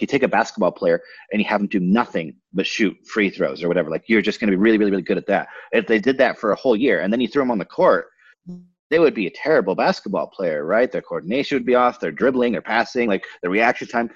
you take a basketball player and you have them do nothing but shoot free throws or whatever. Like you're just going to be really, really, really good at that. If they did that for a whole year and then you threw them on the court, they would be a terrible basketball player, right? Their coordination would be off, their dribbling or passing, like the reaction time.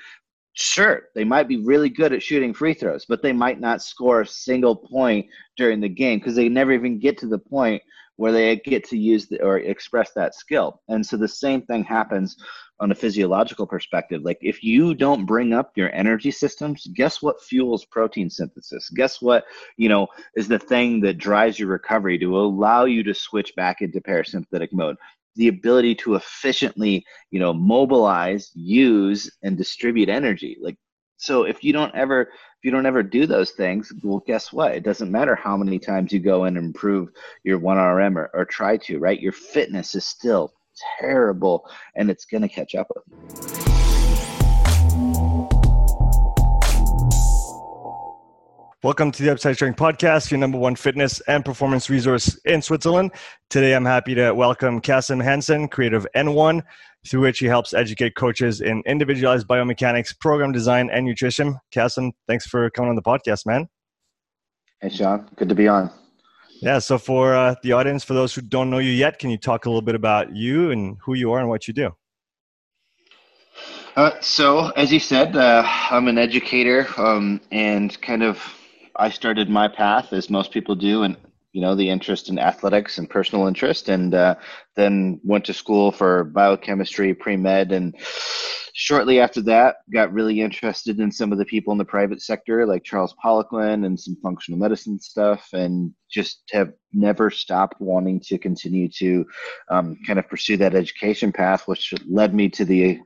Sure, they might be really good at shooting free throws, but they might not score a single point during the game because they never even get to the point where they get to use the, or express that skill. And so the same thing happens on a physiological perspective. Like if you don't bring up your energy systems, guess what fuels protein synthesis? Guess what, you know, is the thing that drives your recovery to allow you to switch back into parasympathetic mode? The ability to efficiently, you know, mobilize, use, and distribute energy. Like so if you don't ever if you don't ever do those things, well, guess what? It doesn't matter how many times you go and improve your 1RM or, or try to, right? Your fitness is still terrible and it's going to catch up with you. Welcome to the Upside Strength Podcast, your number one fitness and performance resource in Switzerland. Today, I'm happy to welcome Kassem Hanson, creator of N1, through which he helps educate coaches in individualized biomechanics, program design, and nutrition. Kassem, thanks for coming on the podcast, man. Hey, Sean. Good to be on. Yeah. So, for uh, the audience, for those who don't know you yet, can you talk a little bit about you and who you are and what you do? Uh, so, as you said, uh, I'm an educator, um, and kind of I started my path as most people do, and you know the interest in athletics and personal interest and uh, then went to school for biochemistry pre-med and shortly after that got really interested in some of the people in the private sector like charles poliquin and some functional medicine stuff and just have never stopped wanting to continue to um, kind of pursue that education path which led me to the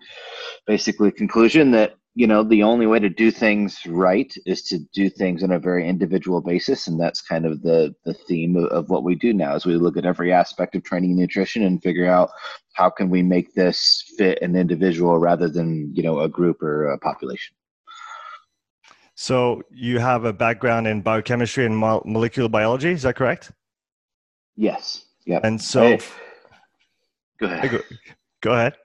basically conclusion that you know the only way to do things right is to do things on a very individual basis and that's kind of the the theme of, of, what we do now as we look at every aspect of training and nutrition and figure out how can we make this fit an individual rather than you know a group or a population. So you have a background in biochemistry and molecular biology is that correct? Yes. Yeah and so go ahead. Go, go ahead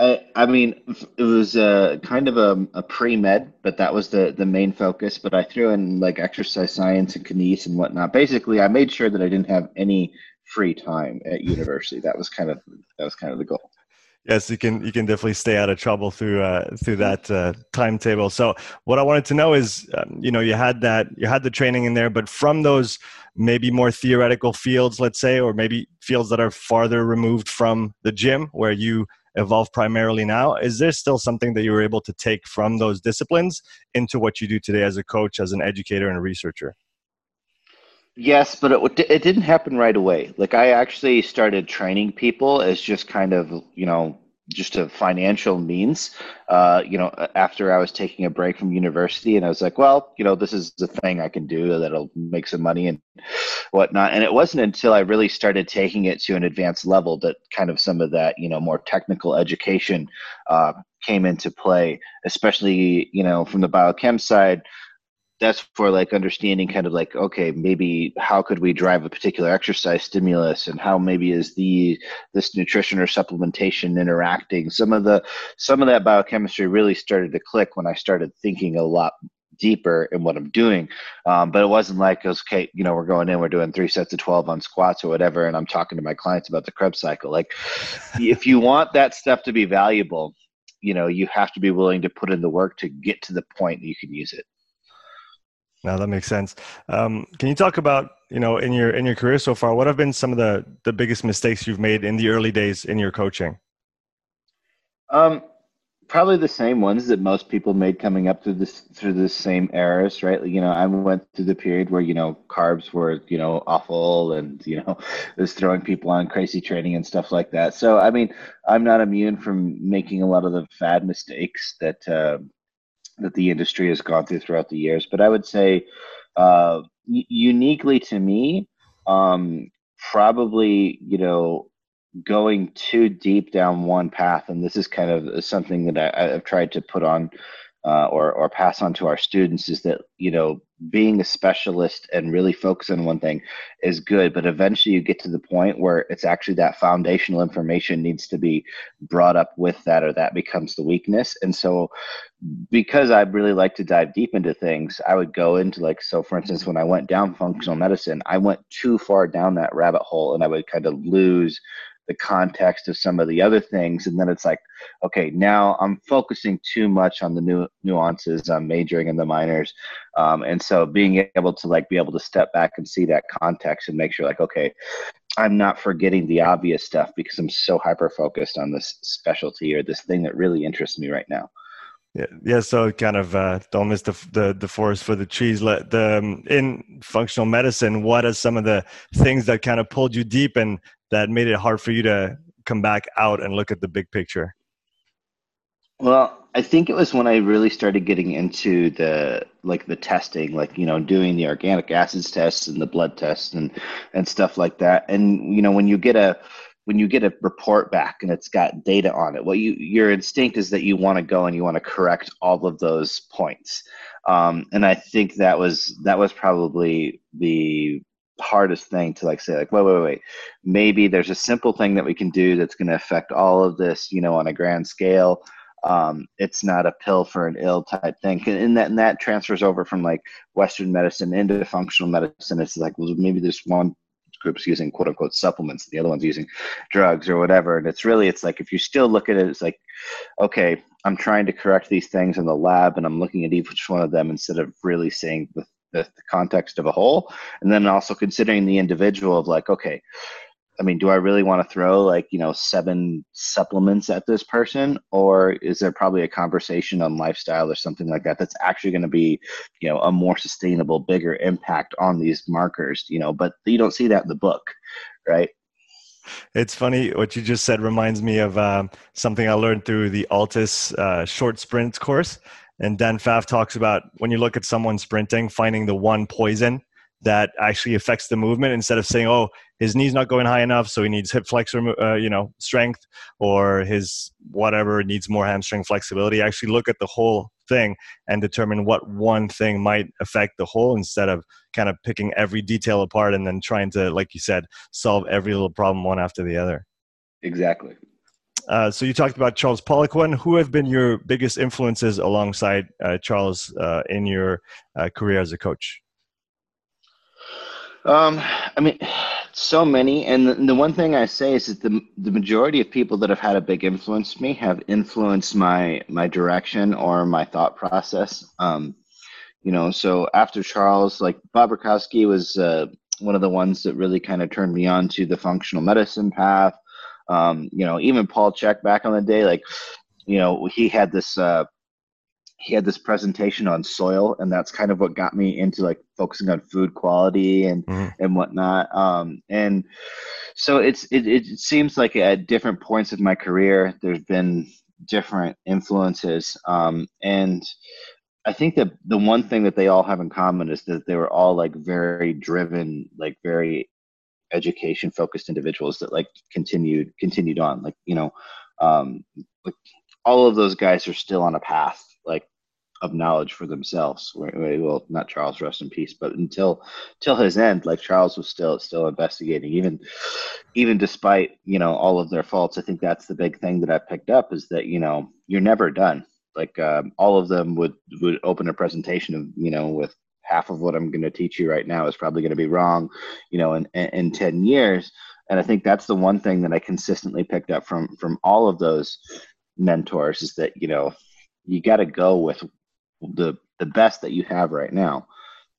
I, I mean, it was uh, kind of a, a pre med, but that was the the main focus. But I threw in like exercise science and kines and whatnot. Basically, I made sure that I didn't have any free time at university. That was kind of that was kind of the goal. Yes, you can you can definitely stay out of trouble through uh, through that uh, timetable. So what I wanted to know is, um, you know, you had that you had the training in there, but from those maybe more theoretical fields, let's say, or maybe fields that are farther removed from the gym, where you evolve primarily now is there still something that you were able to take from those disciplines into what you do today as a coach as an educator and a researcher? Yes but it, it didn't happen right away. Like i actually started training people as just kind of you know just a financial means. Uh, you know, after I was taking a break from university, and I was like, well, you know, this is the thing I can do that'll make some money and whatnot. And it wasn't until I really started taking it to an advanced level that kind of some of that, you know, more technical education uh, came into play, especially, you know, from the biochem side that's for like understanding kind of like okay maybe how could we drive a particular exercise stimulus and how maybe is the this nutrition or supplementation interacting? Some of the some of that biochemistry really started to click when i started thinking a lot deeper in what i'm doing. Um, but it wasn't like it was okay you know we're going in we're doing three sets of 12 on squats or whatever and i'm talking to my clients about the krebs cycle. Like if you want that stuff to be valuable you know you have to be willing to put in the work to get to the point that you can use it now that makes sense. Um, can you talk about you know in your in your career so far? What have been some of the the biggest mistakes you've made in the early days in your coaching? Um, probably the same ones that most people made coming up through this through the same eras, right? You know, I went through the period where you know carbs were you know awful, and you know was throwing people on crazy training and stuff like that. So I mean, I'm not immune from making a lot of the fad mistakes that. Uh, that the industry has gone through throughout the years. But I would say, uh, uniquely to me, um, probably you know going too deep down one path, and this is kind of something that I, have tried to put on uh, or or pass on to our students is that you know being a specialist and really focus on one thing is good but eventually you get to the point where it's actually that foundational information needs to be brought up with that or that becomes the weakness. And so because i really like to dive deep into things i would go into like so for instance when i went down functional medicine i went too far down that rabbit hole and i would kind of lose the context of some of the other things and then it's like okay now i'm focusing too much on the new nuances i'm majoring in the minors um, and so being able to like be able to step back and see that context and make sure like okay i'm not forgetting the obvious stuff because i'm so hyper focused on this specialty or this thing that really interests me right now yeah, yeah. So kind of uh, don't miss the, the the forest for the trees. Let the um, in functional medicine. What are some of the things that kind of pulled you deep and that made it hard for you to come back out and look at the big picture? Well, I think it was when I really started getting into the like the testing, like you know, doing the organic acids tests and the blood tests and and stuff like that. And you know, when you get a when you get a report back and it's got data on it, what you your instinct is that you want to go and you want to correct all of those points. Um, and I think that was that was probably the hardest thing to like say like wait wait wait. Maybe there's a simple thing that we can do that's going to affect all of this you know on a grand scale. Um, it's not a pill for an ill type thing. And that and that transfers over from like western medicine into functional medicine. It's like well maybe there's one group's using quote unquote supplements the other one's using drugs or whatever. And it's really it's like if you still look at it it's like okay i'm trying to correct these things in the lab and i'm looking at each one of them instead of really seeing the the, the context of a whole and then also considering the individual of like okay I mean, do I really want to throw like, you know, seven supplements at this person? Or is there probably a conversation on lifestyle or something like that that's actually going to be, you know, a more sustainable, bigger impact on these markers, you know, but you don't see that in the book, right? It's funny what you just said reminds me of um, something I learned through the Altis uh, short sprints course. And Dan Pfaff talks about when you look at someone sprinting, finding the one poison that actually affects the movement instead of saying, oh, his knee's not going high enough, so he needs hip flexor, uh, you know, strength, or his whatever needs more hamstring flexibility. Actually, look at the whole thing and determine what one thing might affect the whole instead of kind of picking every detail apart and then trying to, like you said, solve every little problem one after the other. Exactly. Uh, so you talked about Charles Poliquin. Who have been your biggest influences alongside uh, Charles uh, in your uh, career as a coach? Um, I mean, so many, and the, the, one thing I say is that the the majority of people that have had a big influence me have influenced my my direction or my thought process. Um, you know, so after Charles, like Bob Rakowski was uh, one of the ones that really kind of turned me on to the functional medicine path. Um, you know, even Paul Chek back on the day, like, you know, he had this uh, he had this presentation on soil, and that's kind of what got me into like focusing on food quality and mm-hmm. and whatnot. Um, and so it's it, it seems like at different points of my career, there's been different influences, um, and I think that the one thing that they all have in common is that they were all like very driven, like very education focused individuals that like continued continued on like you know um like all of those guys are still on a path like of knowledge for themselves. Well not charles rest in peace but until till his end like charles was still still investigating. Even even despite you know all of their faults i think that's the big thing that i picked up is that you know you're never done. Like um, all of them would would open a presentation of you know with half of what I'm going to teach you right now is probably going to be wrong, you know, in, in 10 years. And I think that's the one thing that I consistently picked up from, from all of those mentors is that, you know, you got to go with the, the best that you have right now,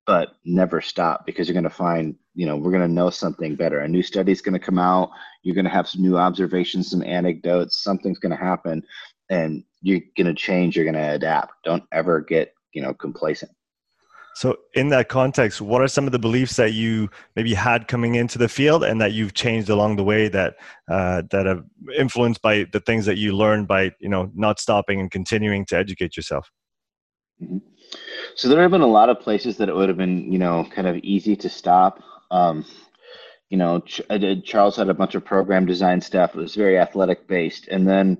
but never stop because you're going to find, you know, we're going to know something better. A new study is going to come out. You're going to have some new observations, some anecdotes, something's going to happen and you're going to change. You're going to adapt. Don't ever get, you know, complacent. So, in that context, what are some of the beliefs that you maybe had coming into the field, and that you've changed along the way that uh, that have influenced by the things that you learned by you know not stopping and continuing to educate yourself? Mm-hmm. So there have been a lot of places that it would have been you know kind of easy to stop. Um, you know, did, Charles had a bunch of program design stuff. It was very athletic based, and then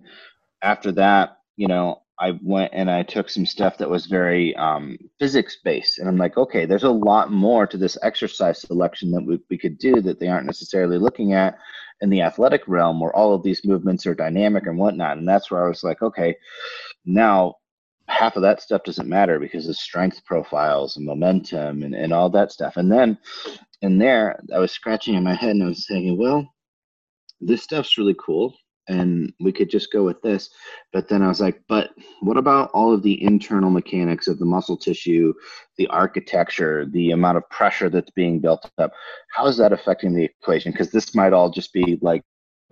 after that, you know, I went and I took some stuff that was very um, physics based, and I'm like, okay, there's a lot more to this exercise selection that we, we could do that they aren't necessarily looking at in the athletic realm, where all of these movements are dynamic and whatnot. And that's where I was like, okay, now half of that stuff doesn't matter because of strength profiles and momentum and, and all that stuff. And then in there, I was scratching in my head and I was thinking, well, this stuff's really cool and we could just go with this. But then I was like, but what about all of the internal mechanics of the muscle tissue, the architecture, the amount of pressure that's being built up? How is that affecting the equation? Because this might all just be like,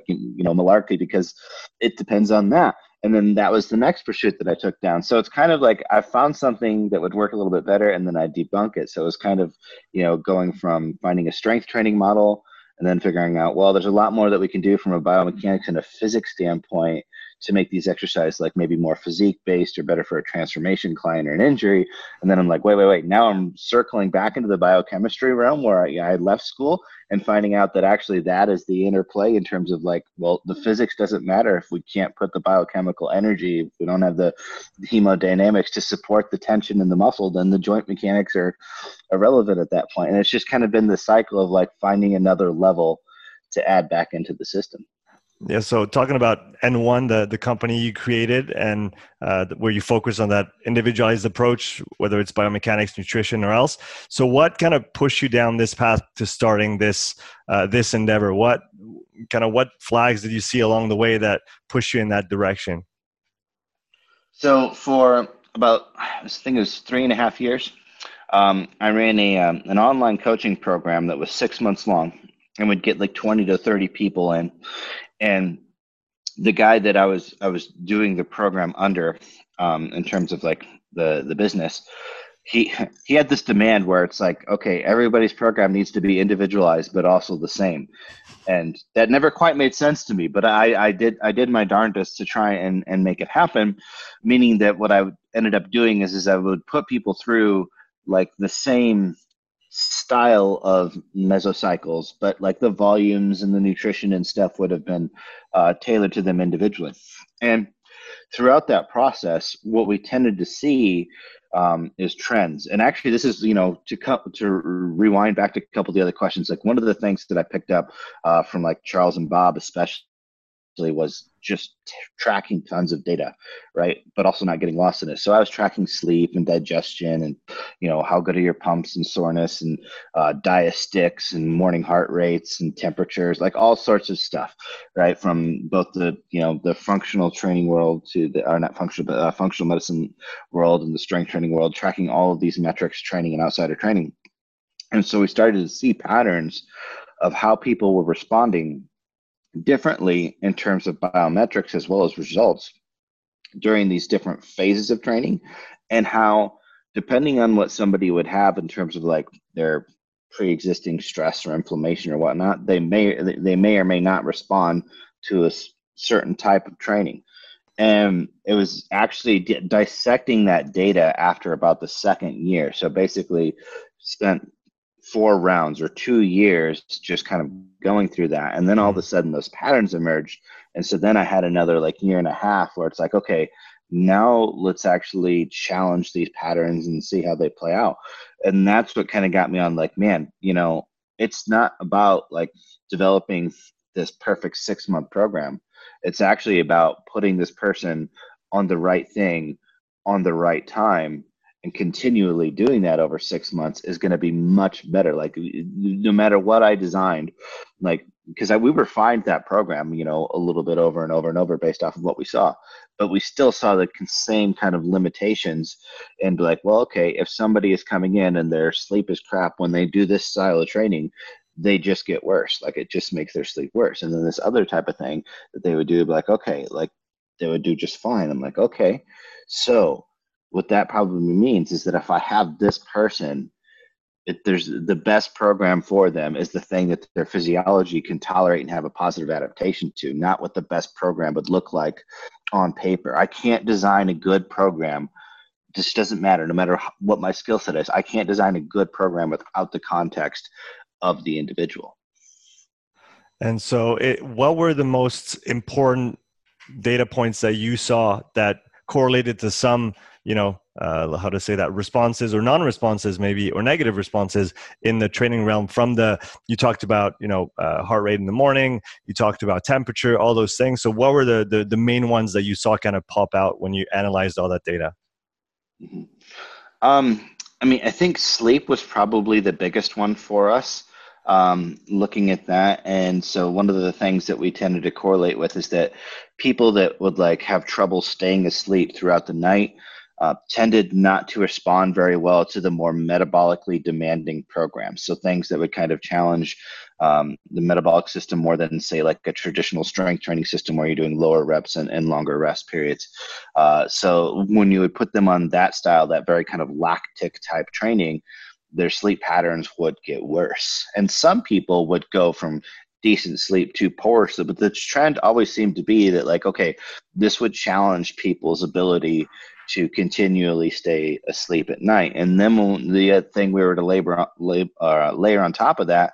you know, malarkey because it depends on that. And then that was the next pursuit that I took down. So it's kind of like I found something that would work a little bit better and then I debunk it. So it was kind of, you know, going from finding a strength training model and then figuring out well there's a lot more that we can do from a biomechanics and a physics standpoint to make these exercises like maybe more physique based or better for a transformation client or an injury. And then I'm like, wait, wait, wait. Now I'm circling back into the biochemistry realm where I, I left school and finding out that actually that is the interplay in terms of like, well, the physics doesn't matter if we can't put the biochemical energy, if we don't have the hemodynamics to support the tension in the muscle, then the joint mechanics are irrelevant at that point. And it's just kind of been the cycle of like finding another level to add back into the system. Yeah. So talking about N1, the, the company you created and uh, where you focus on that individualized approach, whether it's biomechanics, nutrition, or else. So what kind of pushed you down this path to starting this uh, this endeavor? What kind of what flags did you see along the way that pushed you in that direction? So for about I think it was three and a half years, um, I ran a um, an online coaching program that was six months long and would get like 20 to 30 people in and the guy that I was I was doing the program under, um, in terms of like the the business, he he had this demand where it's like, okay, everybody's program needs to be individualized but also the same, and that never quite made sense to me. But I I did I did my darndest to try and and make it happen, meaning that what I ended up doing is is I would put people through like the same style of mesocycles, but like the volumes and the nutrition and stuff would have been uh, tailored to them individually. And throughout that process, what we tended to see um, is trends. And actually, this is you know to co- to rewind back to a couple of the other questions. Like one of the things that I picked up uh, from like Charles and Bob, especially was just t- tracking tons of data, right? But also not getting lost in it. So I was tracking sleep and digestion, and you know how good are your pumps and soreness, and uh, diastics and morning heart rates and temperatures, like all sorts of stuff, right? From both the you know the functional training world to the or not functional but uh, functional medicine world and the strength training world, tracking all of these metrics, training and outside of training. And so we started to see patterns of how people were responding differently in terms of biometrics as well as results during these different phases of training and how depending on what somebody would have in terms of like their pre-existing stress or inflammation or whatnot they may they may or may not respond to a certain type of training. And it was actually dissecting that data after about the second year. So basically spent four rounds or two years just kind of going through that. And then all of a mm-hmm. sudden those patterns emerged. And so then i had another like year and a half where it's like okay now let's actually challenge these patterns and see how they play out. And that's what kind of got me on like man you know it's not about like developing this perfect six month program. It's actually about putting this person on the right thing on the right time and continually doing that over six months is going to be much better. Like no matter what I designed, like because I we refined that program, you know, a little bit over and over and over based off of what we saw, but we still saw the same kind of limitations and be like, well, okay, if somebody is coming in and their sleep is crap when they do this style of training, they just get worse. Like it just makes their sleep worse. And then this other type of thing that they would do, be like, okay, like they would do just fine. I'm like, okay, so what that probably means is that if I have this person, there's the best program for them is the thing that their physiology can tolerate and have a positive adaptation to, not what the best program would look like on paper. I can't design a good program. This doesn't matter, no matter what my skill set is. I can't design a good program without the context of the individual. And so, it, what were the most important data points that you saw that correlated to some you know uh, how to say that responses or non-responses maybe or negative responses in the training realm from the you talked about you know uh, heart rate in the morning you talked about temperature all those things so what were the, the the main ones that you saw kind of pop out when you analyzed all that data mm-hmm. um, i mean i think sleep was probably the biggest one for us um, looking at that. And so one of the things that we tended to correlate with is that people that would like have trouble staying asleep throughout the night uh, tended not to respond very well to the more metabolically demanding programs. So things that would kind of challenge um, the metabolic system more than say like a traditional strength training system where you're doing lower reps and, and longer rest periods. Uh, so when you would put them on that style, that very kind of lactic type training, their sleep patterns would get worse. And some people would go from decent sleep to poor sleep, but the trend always seemed to be that like, okay, this would challenge people's ability to continually stay asleep at night. And then the thing we were to labor, uh, layer on top of that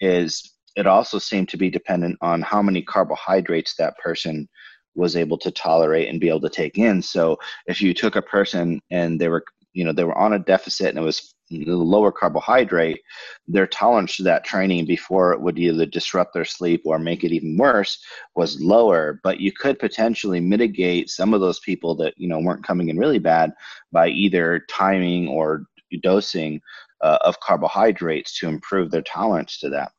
is it also seemed to be dependent on how many carbohydrates that person was able to tolerate and be able to take in. So if you took a person and they were you know they were on a deficit and it was lower carbohydrate, their tolerance to that training before it would either disrupt their sleep or make it even worse was lower. But you could potentially mitigate some of those people that you know weren't coming in really bad by either timing or dosing uh, of carbohydrates to improve their tolerance to that.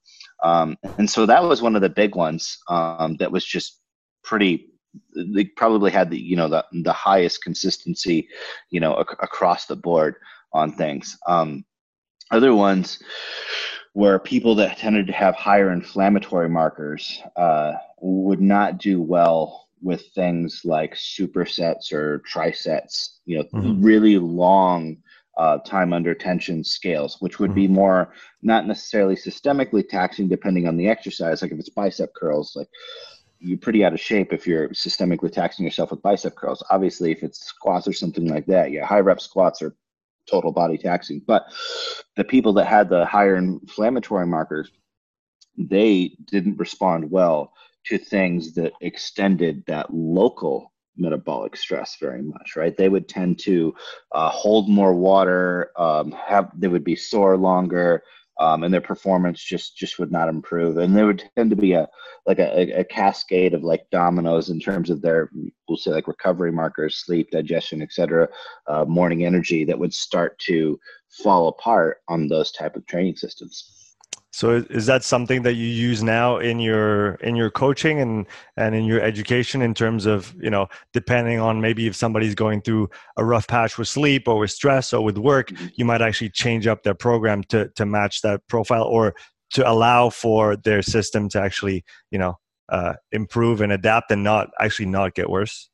Um, and so that was one of the big ones um, that was just pretty they probably had the you know the the highest consistency you know ac- across the board on things um, other ones were people that tended to have higher inflammatory markers uh, would not do well with things like supersets or trisets you know mm-hmm. really long uh, time under tension scales, which would mm-hmm. be more not necessarily systemically taxing depending on the exercise. Like if it's bicep curls, like you're pretty out of shape if you're systemically taxing yourself with bicep curls. Obviously, if it's squats or something like that, yeah, high rep squats are total body taxing. But the people that had the higher inflammatory markers, they didn't respond well to things that extended that local metabolic stress very much right they would tend to uh, hold more water um, have they would be sore longer um, and their performance just just would not improve. And there would tend to be a like a, a cascade of like dominoes in terms of their we'll say like recovery markers, sleep, digestion, etc., uh, morning energy that would start to fall apart on those type of training systems. So is that something that you use now in your in your coaching and and in your education in terms of you know depending on maybe if somebody's going through a rough patch with sleep or with stress or with work, mm-hmm. you might actually change up their program to to match that profile or to allow for their system to actually you know uh, improve and adapt and not actually not get worse.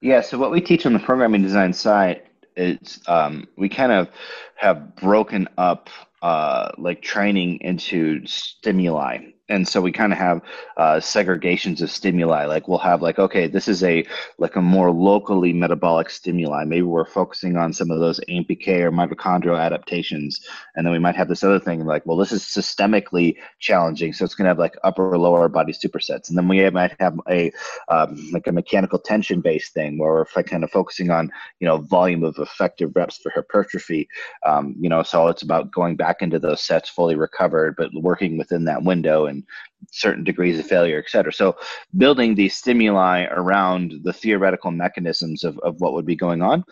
Yeah. So what we teach on the programming design side is um, we kind of have broken up uh, like training into stimuli and so we kind of have uh, segregations of stimuli like we'll have like okay this is a like a more locally metabolic stimuli. Maybe we're focusing on some of those ampk or mitochondrial adaptations and then we might have this other thing like well this is systemically challenging so it's going to have like upper or lower body supersets. And then we might have a um, like a mechanical tension based thing where we're kind of focusing on you know volume of effective reps for hypertrophy. Um, you know so it's about going back into those sets fully recovered but working within that window and certain degrees of failure, et cetera. So building these stimuli around the theoretical mechanisms of, of what would be going on,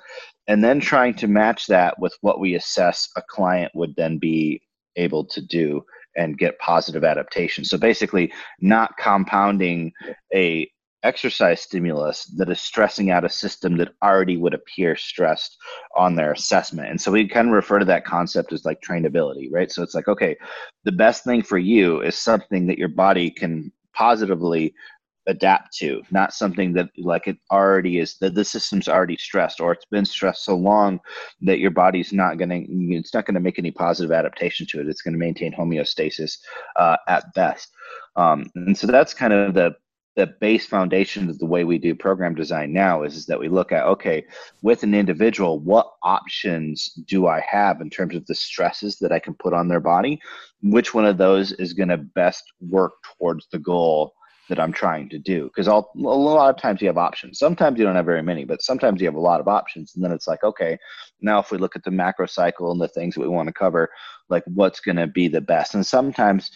and then trying to match that with what we assess a client would then be able to do and get positive adaptation. So basically not compounding a exercise stimulus that is stressing out a system that already would appear stressed on their assessment. And so we kind of refer to that concept as like trainability, right? So it's like, okay, the best thing for you is something that your body can positively adapt to, not something that like it already is that the system's already stressed or it's been stressed so long that your body's not going to it's not to make any positive adaptation to it. It's going to maintain homeostasis uh, at best. Um, and so that's kind of the the base foundation of the way we do program design now is, is that we look at okay with an individual what options do i have in terms of the stresses that i can put on their body which one of those is going to best work towards the goal that I'm trying to do. Because a lot of times you have options. Sometimes you don't have very many, but sometimes you have a lot of options. And then it's like, okay, now if we look at the macro cycle and the things that we want to cover, like what's going to be the best? And sometimes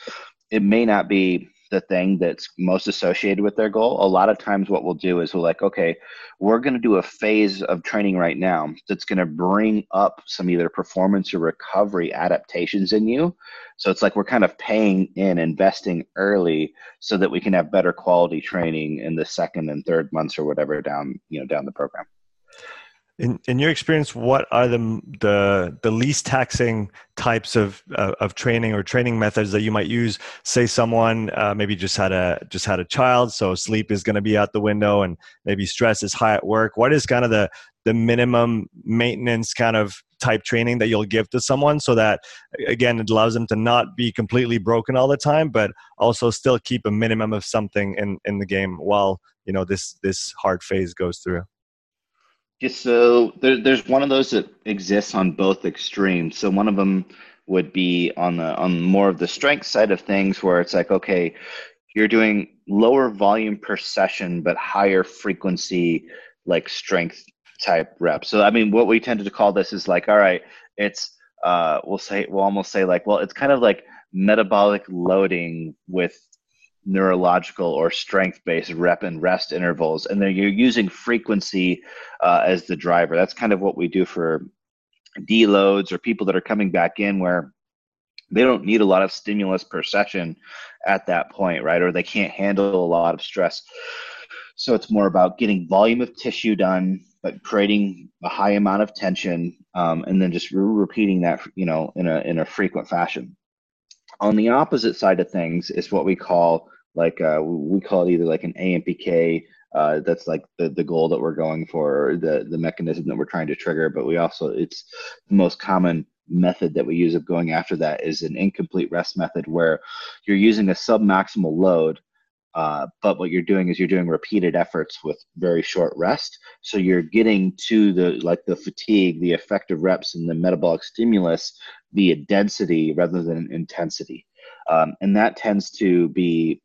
it may not be the thing that's most associated with their goal. A lot of times, what we'll do is we're like, okay, we're going to do a phase of training right now that's going to bring up some either performance or recovery adaptations in you. So it's like we're kind of paying in, investing early so that we can have better quality training in the second and third months or whatever down, you know, down the program. In in your experience, what are the the the least taxing types of uh, of training or training methods that you might use? Say someone uh, maybe just had a just had a child, so sleep is going to be out the window, and maybe stress is high at work. What is kind of the the minimum maintenance kind of type training that you'll give to someone so that again it allows them to not be completely broken all the time but also still keep a minimum of something in in the game while you know this this hard phase goes through just so there, there's one of those that exists on both extremes. So one of them would be on the on more of the strength side of things, where it's like, okay, you're doing lower volume per session but higher frequency, like strength type reps. So I mean, what we tend to call this is like, all right, it's uh, we'll say we'll almost say like, well, it's kind of like metabolic loading with neurological or strength based rep and rest intervals and then you're using frequency uh, as the driver. That's kind of what we do for deloads or people that are coming back in where they don't need a lot of stimulus per session at that point right? Or they can't handle a lot of stress. So it's more about getting volume of tissue done but creating a high amount of tension um, and then just re- repeating that you know in a in a frequent fashion. On the opposite side of things is what we call like uh, we call it either like an AMPK. Uh, that's like the, the goal that we're going for, the the mechanism that we're trying to trigger. But we also it's the most common method that we use of going after that is an incomplete rest method where you're using a submaximal load uh, but what you're doing is you're doing repeated efforts with very short rest so you're getting to the like the fatigue the effective reps and the metabolic stimulus via density rather than intensity um, and that tends to be,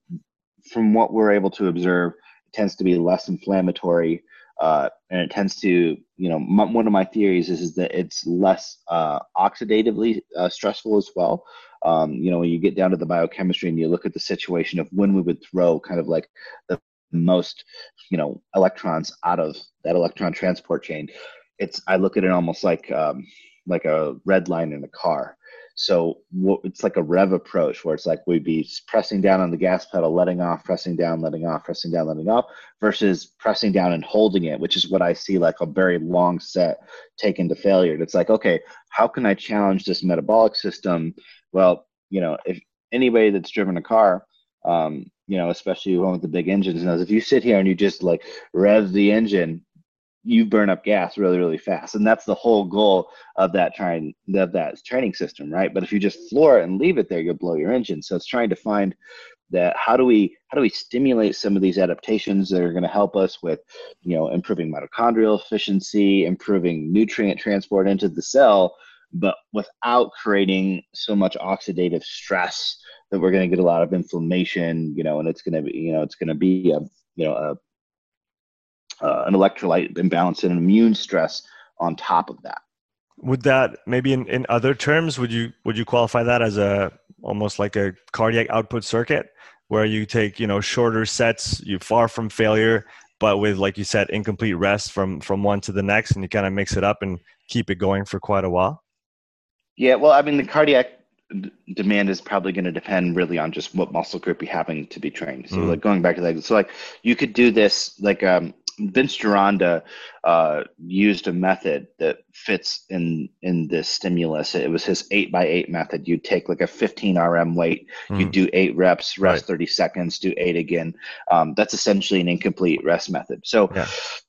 from what we're able to observe, tends to be less inflammatory. Uh, and it tends to, you know, m- one of my theories is, is that it's less uh, oxidatively uh, stressful as well. Um, you know, when you get down to the biochemistry and you look at the situation of when we would throw kind of like the most, you know, electrons out of that electron transport chain, it's I look at it almost like um, like a red line in a car. So it's like a rev approach where it's like we'd be pressing down on the gas pedal, letting off, pressing down, letting off, pressing down, letting off, versus pressing down and holding it, which is what I see like a very long set taken to failure. And it's like, okay, how can I challenge this metabolic system? Well, you know, if anybody that's driven a car, um, you know, especially one with the big engines, knows if you sit here and you just like rev the engine you burn up gas really really fast. And that's the whole goal of that trying of that training system right? But if you just floor it and leave it there you'll blow your engine. So it's trying to find that how do we how do we stimulate some of these adaptations that are going to help us with you know improving mitochondrial efficiency improving nutrient transport into the cell but without creating so much oxidative stress that we're going to get a lot of inflammation you know and it's going to be you know it's going to be a you know a uh, an electrolyte imbalance and an immune stress on top of that. Would that maybe in, in other terms would you would you qualify that as a almost like a cardiac output circuit where you take you know shorter sets you far from failure but with like you said incomplete rest from from one to the next and you kind of mix it up and keep it going for quite a while yeah well i mean the cardiac d- demand is probably going to depend really on just what muscle group you happen to be trained so mm. like going back to that so like you could do this like um Vince Gironda uh, used a method that fits in in this stimulus. It was his eight by eight method. You take like a 15 RM weight, mm. you do eight reps, rest right. 30 seconds, do eight again. Um, that's essentially an incomplete rest method. So yeah.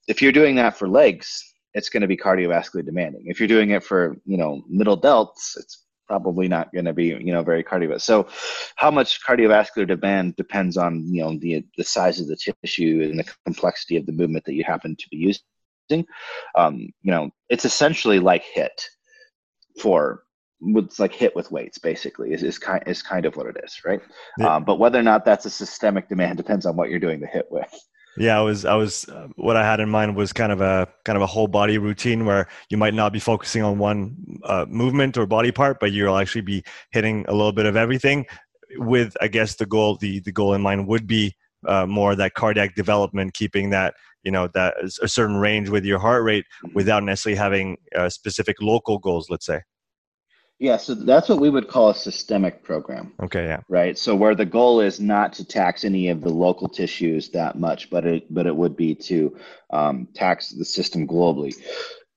if you're doing that for legs, it's going to be cardiovascularly demanding. If you're doing it for you know middle delts, it's probably not going to be you know very cardiovascular. So, how much cardiovascular demand depends on you know the the size of the tissue and the complexity of the movement that you happen to be using. Um, you know, it's essentially like hit for it's like hit with weights basically is, is kind is kind of what it is right yeah. um, but whether or not that's a systemic demand depends on what you're doing the hit with yeah i was i was uh, what i had in mind was kind of a kind of a whole body routine where you might not be focusing on one uh, movement or body part but you'll actually be hitting a little bit of everything with i guess the goal the the goal in mind would be uh, more that cardiac development keeping that you know that a certain range with your heart rate without necessarily having uh, specific local goals let's say yeah, so that's what we would call a systemic program. Okay, yeah. Right. So where the goal is not to tax any of the local tissues that much, but it but it would be to um, tax the system globally.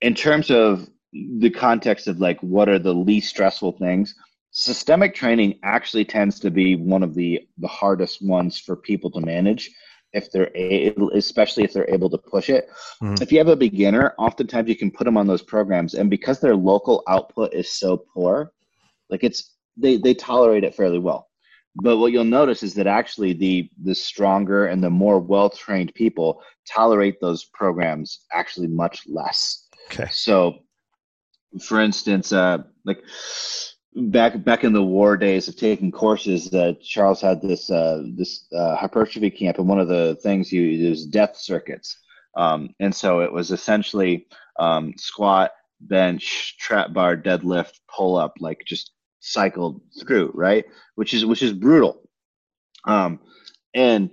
In terms of the context of like what are the least stressful things, systemic training actually tends to be one of the the hardest ones for people to manage if they're able, especially if they're able to push it. Mm. If you have a beginner, oftentimes you can put them on those programs, and because their local output is so poor, like it's they they tolerate it fairly well. But what you'll notice is that actually the the stronger and the more well trained people tolerate those programs actually much less. Okay. So, for instance, uh, like back back in the war days of taking courses, uh, Charles had this uh, this uh, hypertrophy camp, and one of the things you use death circuits, um, and so it was essentially um, squat, bench, trap bar, deadlift, pull up, like just cycled through, right? Which is which is brutal. Um, and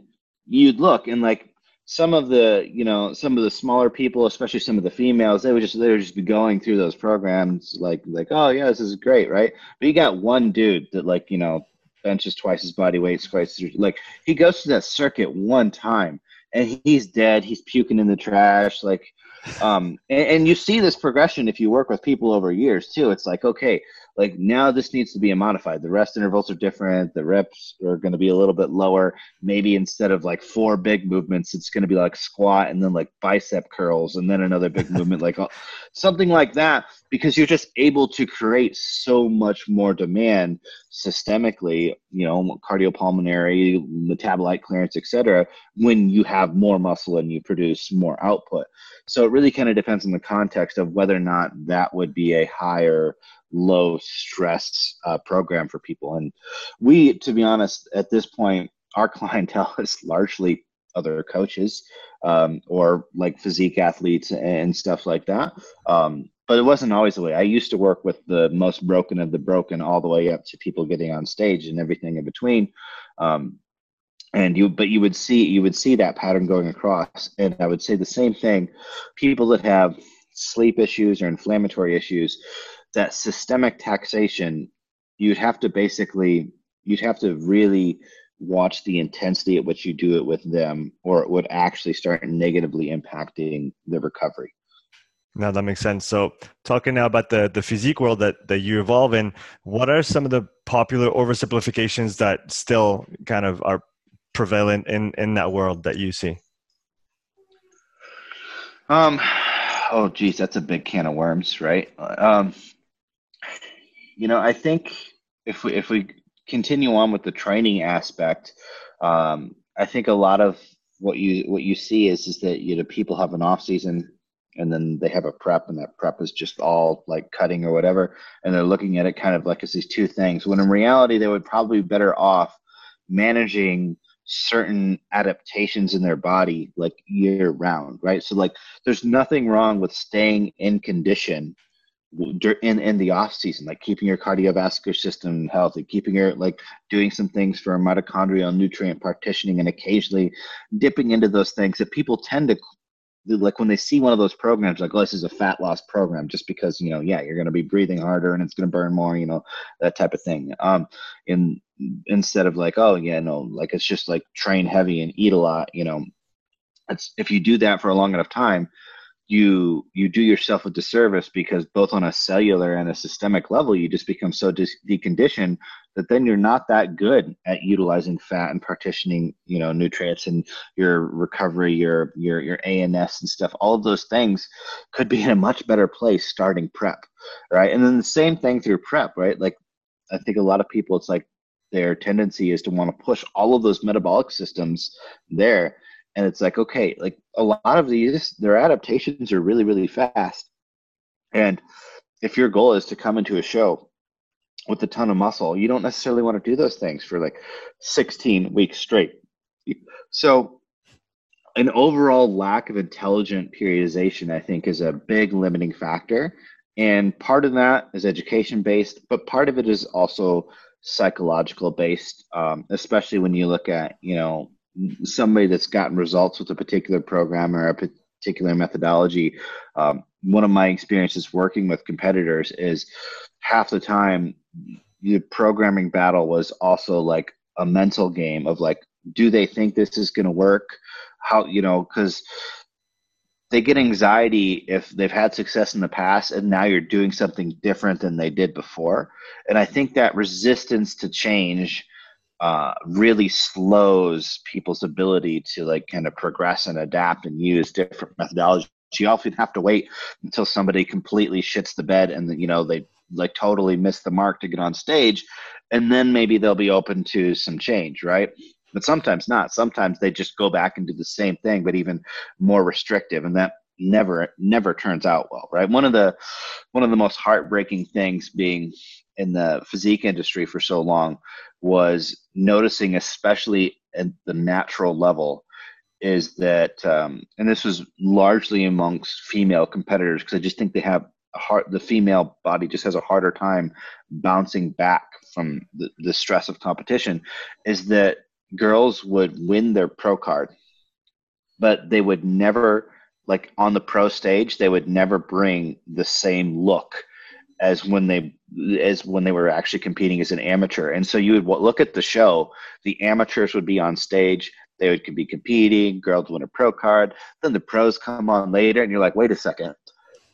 you'd look and like some of the you know some of the smaller people especially some of the females they would just they would just be going through those programs like like oh yeah this is great right? But you got one dude that like you know benches twice his body weight twice like he goes through that circuit one time and he's dead he's puking in the trash like um and, and you see this progression if you work with people over years too. It's like okay like now this needs to be modified. The rest intervals are different. The reps are going to be a little bit lower. Maybe instead of like four big movements, it's going to be like squat and then like bicep curls and then another big movement, like something like that, because you're just able to create so much more demand systemically, you know, cardiopulmonary, metabolite clearance, etc. when you have more muscle and you produce more output. So it really kind of depends on the context of whether or not that would be a higher low stress uh, program for people. And we, to be honest, at this point, our clientele is largely other coaches um, or like physique athletes and stuff like that. Um, but it wasn't always the way. I used to work with the most broken of the broken, all the way up to people getting on stage and everything in between. Um, and you, but you would see you would see that pattern going across. And I would say the same thing. People that have sleep issues or inflammatory issues, that systemic taxation, you'd have to basically, you'd have to really watch the intensity at which you do it with them, or it would actually start negatively impacting the recovery. Now that makes sense. So, talking now about the the physique world that that you evolve in, what are some of the popular oversimplifications that still kind of are prevalent in in that world that you see? Um, oh geez, that's a big can of worms, right? Um, you know, I think if we if we continue on with the training aspect, um, I think a lot of what you what you see is is that you know people have an off season and then they have a prep and that prep is just all like cutting or whatever. And they're looking at it kind of like it's these two things. When in reality they would probably be better off managing certain adaptations in their body like year round right? So like there's nothing wrong with staying in condition in in the off season like keeping your cardiovascular system healthy keeping your like doing some things for mitochondrial nutrient partitioning and occasionally dipping into those things that people tend to like when they see one of those programs like oh this is a fat loss program just because you know yeah you're going to be breathing harder and it's going to burn more you know that type of thing. Um in instead of like oh yeah no like it's just like train heavy and eat a lot you know. It's if you do that for a long enough time you you do yourself a disservice because both on a cellular and a systemic level you just become so de- deconditioned that then you're not that good at utilizing fat and partitioning you know nutrients and your recovery your your your ans and stuff. All of those things could be in a much better place starting prep right? And then the same thing through prep right? Like i think a lot of people it's like their tendency is to want to push all of those metabolic systems there and it's like okay like a lot of these their adaptations are really really fast and if your goal is to come into a show with a ton of muscle. You don't necessarily want to do those things for like 16 weeks straight. So, an overall lack of intelligent periodization, I think, is a big limiting factor. And part of that is education based, but part of it is also psychological based, um, especially when you look at, you know, somebody that's gotten results with a particular program or a particular methodology. Um, one of my experiences working with competitors is half the time the programming battle was also like a mental game of like do they think this is going to work how you know because they get anxiety if they've had success in the past and now you're doing something different than they did before and i think that resistance to change uh, really slows people's ability to like kind of progress and adapt and use different methodologies. You often have to wait until somebody completely shits the bed and you know they like totally miss the mark to get on stage and then maybe they'll be open to some change right? But sometimes not. Sometimes they just go back and do the same thing but even more restrictive and that never never turns out well right? One of the one of the most heartbreaking things being in the physique industry for so long was noticing especially at the natural level is that um, and this was largely amongst female competitors because i just think they have a hard the female body just has a harder time bouncing back from the, the stress of competition is that girls would win their pro card, but they would never like on the pro stage they would never bring the same look as when they as when they were actually competing as an amateur. And so you would look at the show the amateurs would be on stage they would be competing girls win a pro card then the pros come on later and you're like wait a second.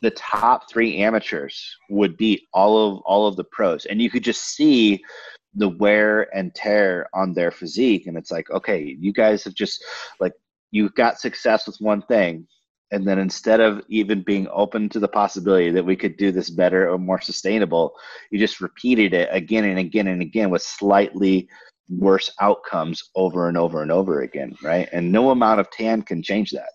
The top three amateurs would beat all of all of the pros. And you could just see the wear and tear on their physique and it's like okay you guys have just like you got success with one thing and then instead of even being open to the possibility that we could do this better or more sustainable you just repeated it again and again and again with slightly worse outcomes over and over and over again right? And no amount of tan can change that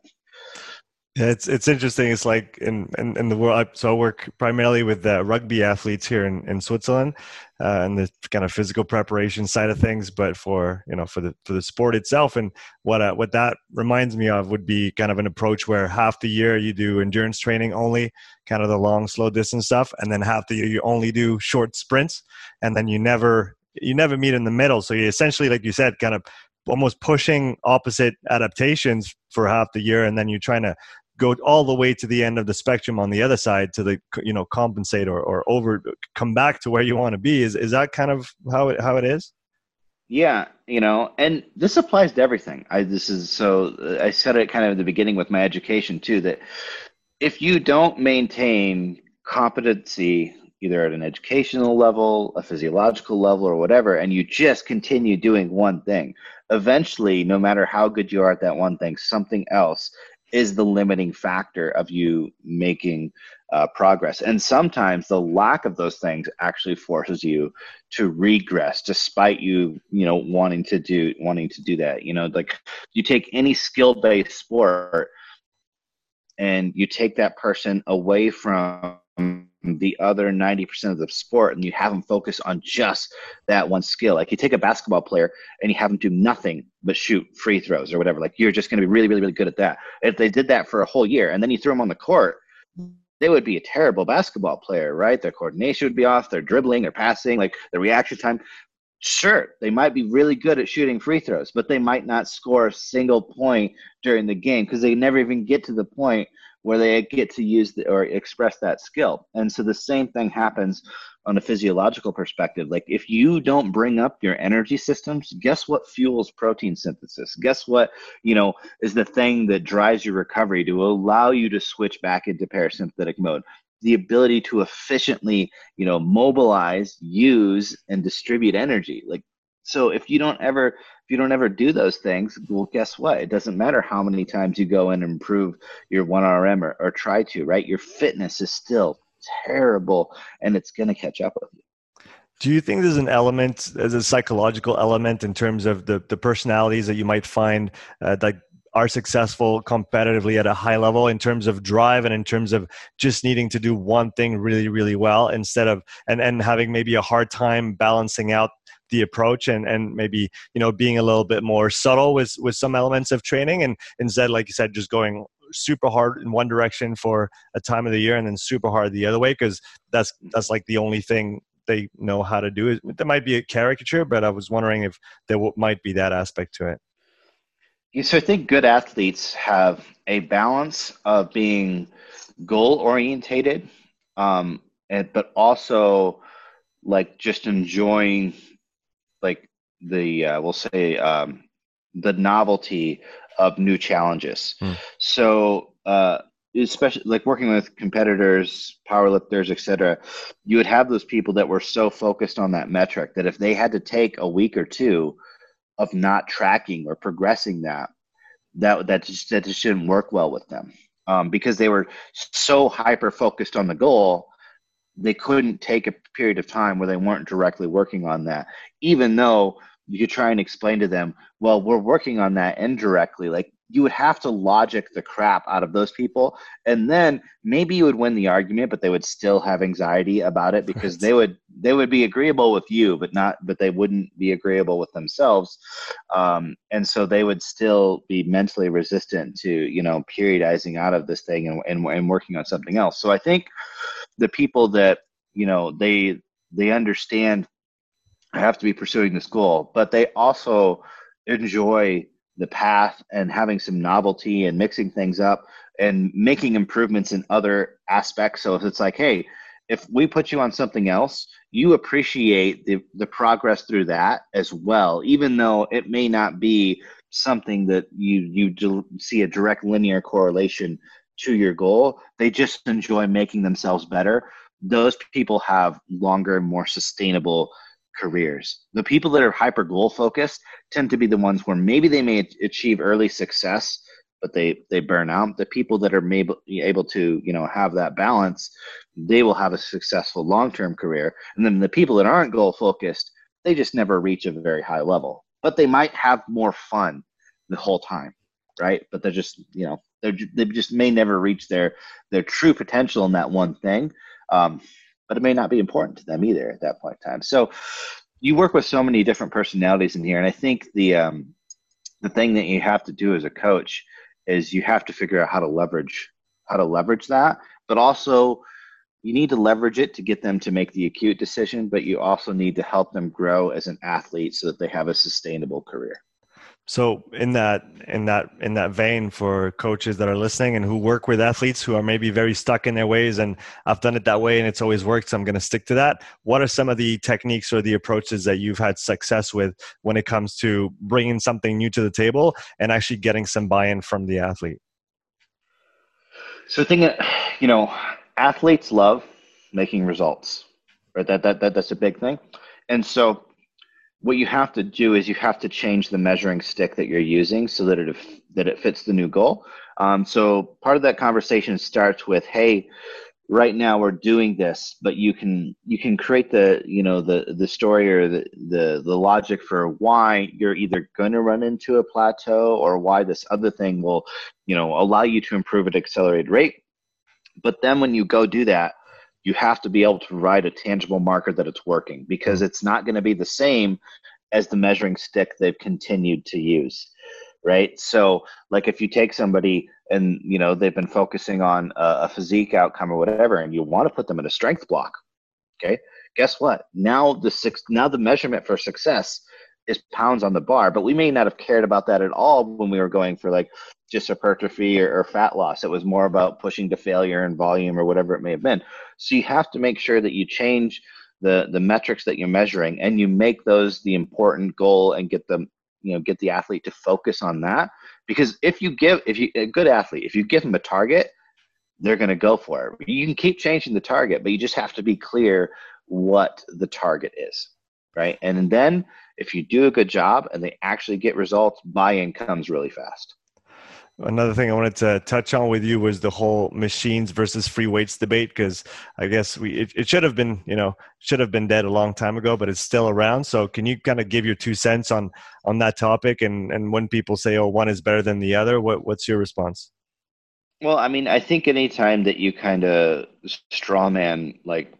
it's it's interesting. It's like in in, in the world. So I work primarily with uh, rugby athletes here in, in Switzerland, uh, and the kind of physical preparation side of things. But for you know for the for the sport itself, and what uh, what that reminds me of would be kind of an approach where half the year you do endurance training only, kind of the long slow distance stuff, and then half the year you only do short sprints, and then you never you never meet in the middle. So you essentially, like you said, kind of almost pushing opposite adaptations for half the year and then you're trying to go all the way to the end of the spectrum on the other side to the you know compensate or, or over come back to where you want to be. Is is that kind of how it how it is? Yeah you know and this applies to everything. I this is so i said it kind of at the beginning with my education too that if you don't maintain competency either at an educational level a physiological level or whatever and you just continue doing one thing eventually no matter how good you are at that one thing something else is the limiting factor of you making uh, progress. And sometimes the lack of those things actually forces you to regress, despite you, you know, wanting to do wanting to do that. You know, like you take any skill-based sport, and you take that person away from the other 90% of the sport and you have them focus on just that one skill. Like you take a basketball player and you have them do nothing but shoot free throws or whatever. Like you're just going to be really, really, really good at that. If they did that for a whole year and then you throw them on the court, they would be a terrible basketball player, right? Their coordination would be off, their dribbling, their passing, like their reaction time. Sure, they might be really good at shooting free throws, but they might not score a single point during the game because they never even get to the point where they get to use the, or express that skill. And so the same thing happens on a physiological perspective. Like if you don't bring up your energy systems, guess what fuels protein synthesis? Guess what, you know, is the thing that drives your recovery to allow you to switch back into parasympathetic mode? The ability to efficiently, you know, mobilize, use, and distribute energy. Like so if you don't ever if you don't ever do those things well guess what? It doesn't matter how many times you go and improve your 1rm or, or try to right? Your fitness is still terrible and it's going to catch up with you. Do you think there's an element there's a psychological element in terms of the, the personalities that you might find uh, like are successful competitively at a high level in terms of drive and in terms of just needing to do one thing really really well instead of and and having maybe a hard time balancing out the approach and and maybe you know being a little bit more subtle with with some elements of training and instead like you said just going super hard in one direction for a time of the year and then super hard the other way because that's that's like the only thing they know how to do it. There might be a caricature, but I was wondering if there w- might be that aspect to it. Yeah, so I think good athletes have a balance of being goal orientated, um, and but also like just enjoying like the uh, we'll say um, the novelty of new challenges. Hmm. So uh, especially like working with competitors, powerlifters, etc., you would have those people that were so focused on that metric that if they had to take a week or two of not tracking or progressing that, that that just that just didn't work well with them um, because they were so hyper focused on the goal. They couldn't take a period of time where they weren't directly working on that, even though you try and explain to them, well, we're working on that indirectly. Like you would have to logic the crap out of those people and then maybe you would win the argument but they would still have anxiety about it because they would they would be agreeable with you but not but they wouldn't be agreeable with themselves. Um, and so they would still be mentally resistant to you know periodizing out of this thing and, and, and working on something else. So i think the people that you know they they understand I have to be pursuing this goal but they also enjoy the path and having some novelty and mixing things up and making improvements in other aspects. So if it's like, hey, if we put you on something else, you appreciate the, the progress through that as well, even though it may not be something that you you see a direct linear correlation to your goal. They just enjoy making themselves better. Those people have longer, more sustainable careers. The people that are hyper goal focused tend to be the ones where maybe they may achieve early success, but they they burn out. The people that are maybe able to you know have that balance, they will have a successful long term career. And then the people that aren't goal focused, they just never reach a very high level, but they might have more fun the whole time, right? But they're just you know they they just may never reach their their true potential in that one thing. Um, but it may not be important to them either at that point in time. So you work with so many different personalities in here, and I think the um, the thing that you have to do as a coach is you have to figure out how to leverage how to leverage that, but also you need to leverage it to get them to make the acute decision, but you also need to help them grow as an athlete so that they have a sustainable career. So in that in that in that vein for coaches that are listening and who work with athletes who are maybe very stuck in their ways and I've done it that way and it's always worked so I'm going to stick to that. What are some of the techniques or the approaches that you've had success with when it comes to bringing something new to the table and actually getting some buy-in from the athlete? So the thing that you know, athletes love making results. Right? That that, that that's a big thing. And so what you have to do is you have to change the measuring stick that you're using so that it that it fits the new goal. Um, so part of that conversation starts with, "Hey, right now we're doing this, but you can you can create the you know the the story or the the the logic for why you're either going to run into a plateau or why this other thing will you know allow you to improve at accelerated rate." But then when you go do that, you have to be able to provide a tangible marker that it's working because it's not going to be the same as the measuring stick they've continued to use right? So like if you take somebody and you know they've been focusing on a, a physique outcome or whatever and you want to put them in a strength block okay? Guess what? Now the six now the measurement for success is pounds on the bar but we may not have cared about that at all when we were going for like just hypertrophy or, or, fat loss. It was more about pushing to failure and volume or whatever it may have been. So you have to make sure that you change the the metrics that you're measuring and you make those the important goal and get them you know get the athlete to focus on that because if you give if you a good athlete if you give them a target they're going to go for it you can keep changing the target but you just have to be clear what the target is right and then if you do a good job and they actually get results buy-in comes really fast another thing I wanted to touch on with you was the whole machines versus free weights debate because I guess we it, it, should have been you know should have been dead a long time ago, but it's still around. So can you kind of give your two cents on on that topic and and when people say oh one is better than the other, what what's your response? Well, I mean, I think anytime that you kind of straw man like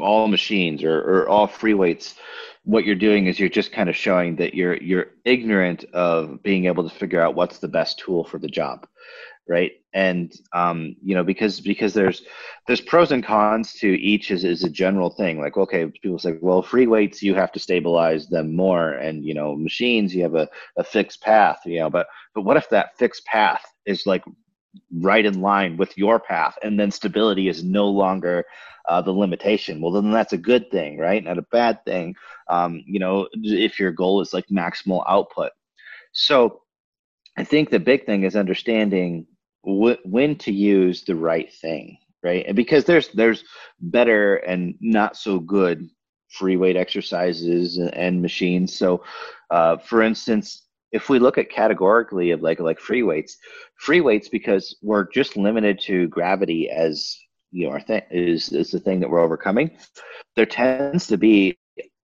all machines or, or all free weights, what you're doing is you're just kind of showing that you're you're ignorant of being able to figure out what's the best tool for the job right? And um, you know because because there's there's pros and cons to each is, is a general thing. Like okay people say well free weights you have to stabilize them more. And you know machines you have a, a fixed path you know but but what if that fixed path is like right in line with your path and then stability is no longer uh, the limitation. Well then that's a good thing right? Not a bad thing. Um, you know if your goal is like maximal output. So i think the big thing is understanding wh- when to use the right thing right? And because there's there's better and not so good free weight exercises and, and machines. So uh, for instance if we look at categorically of like like free weights, free weights because we're just limited to gravity as you know our thing is is the thing that we're overcoming. There tends to be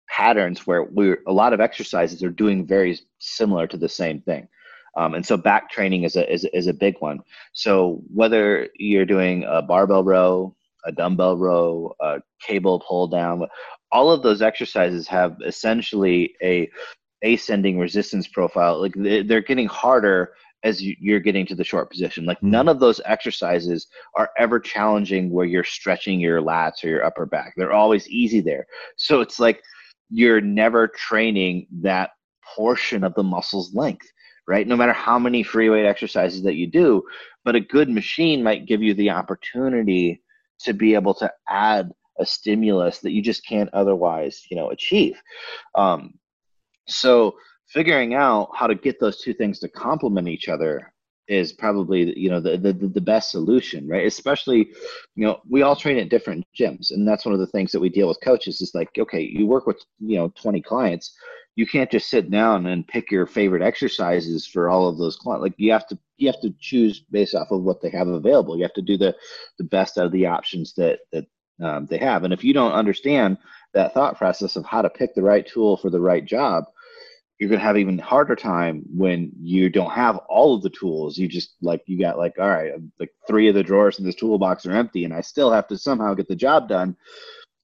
patterns where we're a lot of exercises are doing very similar to the same thing. Um, and so back training is a, is, is a big one. So whether you're doing a barbell row, a dumbbell row, a cable pull down, all of those exercises have essentially a ascending resistance profile like they're getting harder as you're getting to the short position. Like none of those exercises are ever challenging where you're stretching your lats or your upper back. They're always easy there. So it's like you're never training that portion of the muscle's length right? No matter how many free weight exercises that you do but a good machine might give you the opportunity to be able to add a stimulus that you just can't otherwise you know achieve. Um, so figuring out how to get those two things to complement each other is probably you know the, the the best solution right? Especially you know we all train at different gyms and that's one of the things that we deal with coaches is like okay you work with you know 20 clients. You can't just sit down and pick your favorite exercises for all of those clients. Like you have to you have to choose based off of what they have available. You have to do the the best out of the options that that um, they have. And if you don't understand that thought process of how to pick the right tool for the right job you're going to have even harder time when you don't have all of the tools. You just like you got like all right like three of the drawers in this toolbox are empty and i still have to somehow get the job done.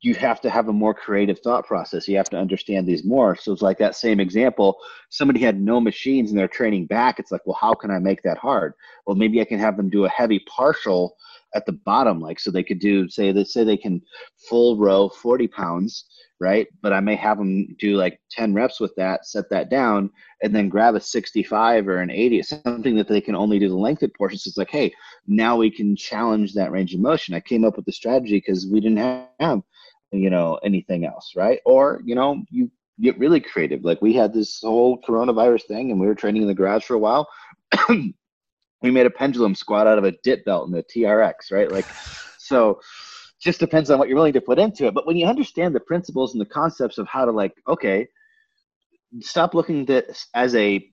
You have to have a more creative thought process. You have to understand these more. So it's like that same example. Somebody had no machines and they're training back. It's like well how can i make that hard? Well maybe i can have them do a heavy partial at the bottom like so they could do say they say they can full row 40 pounds right? But I may have them do like 10 reps with that, set that down, and then grab a 65 or an 80, something that they can only do the lengthened portions. It's like, hey, now we can challenge that range of motion. I came up with the strategy because we didn't have, you know, anything else, right? Or, you know, you get really creative. Like we had this whole coronavirus thing and we were training in the garage for a while. we made a pendulum squat out of a dip belt in the TRX, right? Like, so just depends on what you're willing to put into it. But when you understand the principles and the concepts of how to like, okay, stop looking at this as a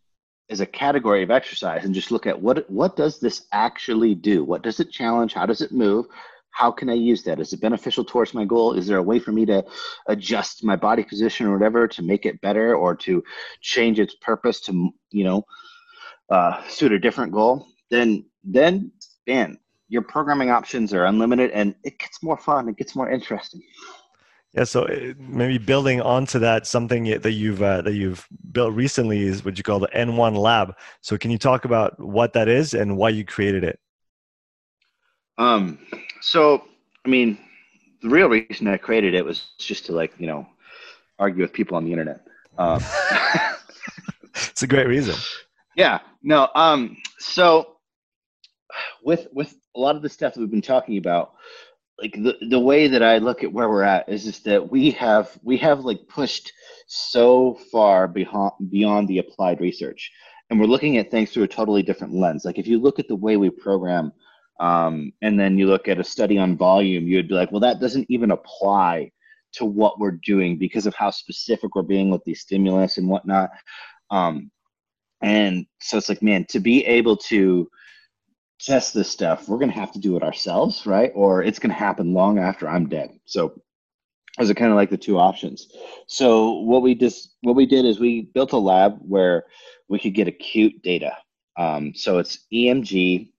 as a category of exercise and just look at what what does this actually do? What does it challenge? How does it move? How can I use that? Is it beneficial towards my goal? Is there a way for me to adjust my body position or whatever to make it better or to change its purpose to you know uh, suit a different goal? Then then man, your programming options are unlimited and it gets more fun it gets more interesting. Yeah so uh, maybe building onto that something that you've uh, that you've built recently is what you call the n1 lab. So can you talk about what that is and why you created it? Um so i mean the real reason i created it was just to like you know argue with people on the internet. Um, it's a great reason. Yeah no um so with with a lot of the stuff that we've been talking about like the the way that I look at where we're at is just that we have we have like pushed so far beyond beyond the applied research, and we're looking at things through a totally different lens. Like if you look at the way we program, um, and then you look at a study on volume, you'd be like, well, that doesn't even apply to what we're doing because of how specific we're being with these stimulus and whatnot. Um, and so it's like, man, to be able to test this stuff, we're going to have to do it ourselves, right? Or it's going to happen long after I'm dead. So those are kind of like the two options. So what we just what we did is we built a lab where we could get acute data. Um, so it's EMG,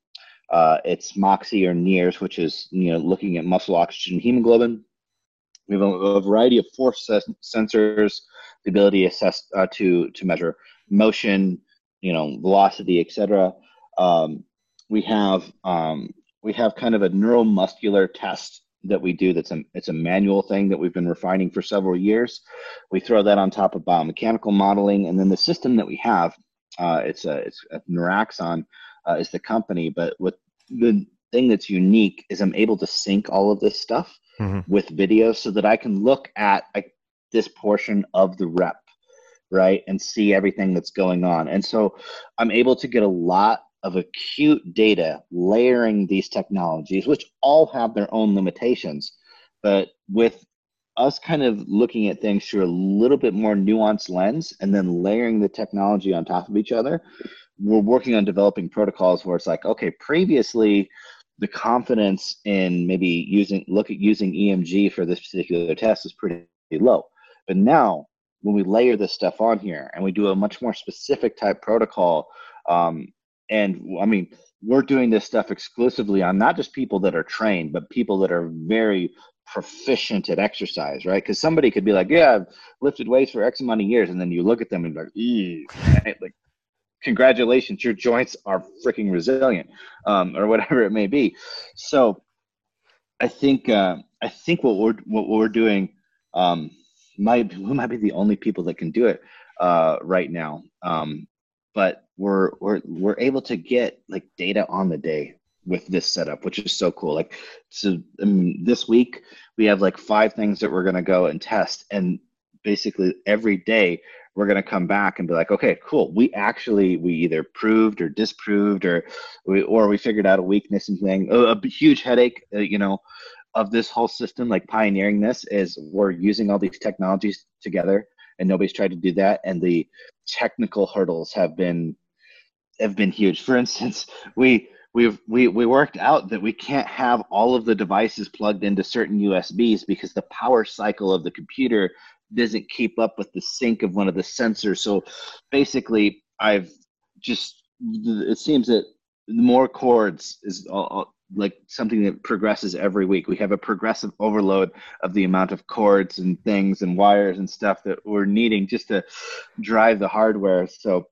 uh, it's Moxy or NIRS, which is you know looking at muscle oxygen hemoglobin. We have a, a variety of force sensors, the ability to assess uh, to to measure motion, you know, velocity, etc. Um, we have um, we have kind of a neuromuscular test that we do that's a it's a manual thing that we've been refining for several years. We throw that on top of biomechanical modeling, and then the system that we have, uh, it's a it's a Noraxon uh, is the company, but what the thing that's unique is I'm able to sync all of this stuff mm-hmm. with video so that I can look at like this portion of the rep, right, and see everything that's going on, and so I'm able to get a lot of acute data layering these technologies, which all have their own limitations. But with us kind of looking at things through a little bit more nuanced lens and then layering the technology on top of each other, we're working on developing protocols where it's like, okay, previously the confidence in maybe using look at using EMG for this particular test is pretty low. But now when we layer this stuff on here and we do a much more specific type protocol um, and I mean, we're doing this stuff exclusively on not just people that are trained, but people that are very proficient at exercise, right? Because somebody could be like, "Yeah, I've lifted weights for X amount of years," and then you look at them and like, right? like, congratulations, your joints are freaking resilient, um, or whatever it may be. So, I think uh, I think what we're what we're doing um, might we might be the only people that can do it uh, right now. Um, but we're we're we're able to get like data on the day with this setup, which is so cool. Like, so this week we have like five things that we're gonna go and test, and basically every day we're gonna come back and be like, okay, cool. We actually we either proved or disproved, or we or we figured out a weakness and thing. A, a huge headache, uh, you know, of this whole system, like pioneering this, is we're using all these technologies together and nobody's tried to do that. And the technical hurdles have been have been huge. For instance, we we've we we worked out that we can't have all of the devices plugged into certain USBs because the power cycle of the computer doesn't keep up with the sync of one of the sensors. So basically, I've just it seems that more cords is all, like something that progresses every week. We have a progressive overload of the amount of cords and things and wires and stuff that we're needing just to drive the hardware. So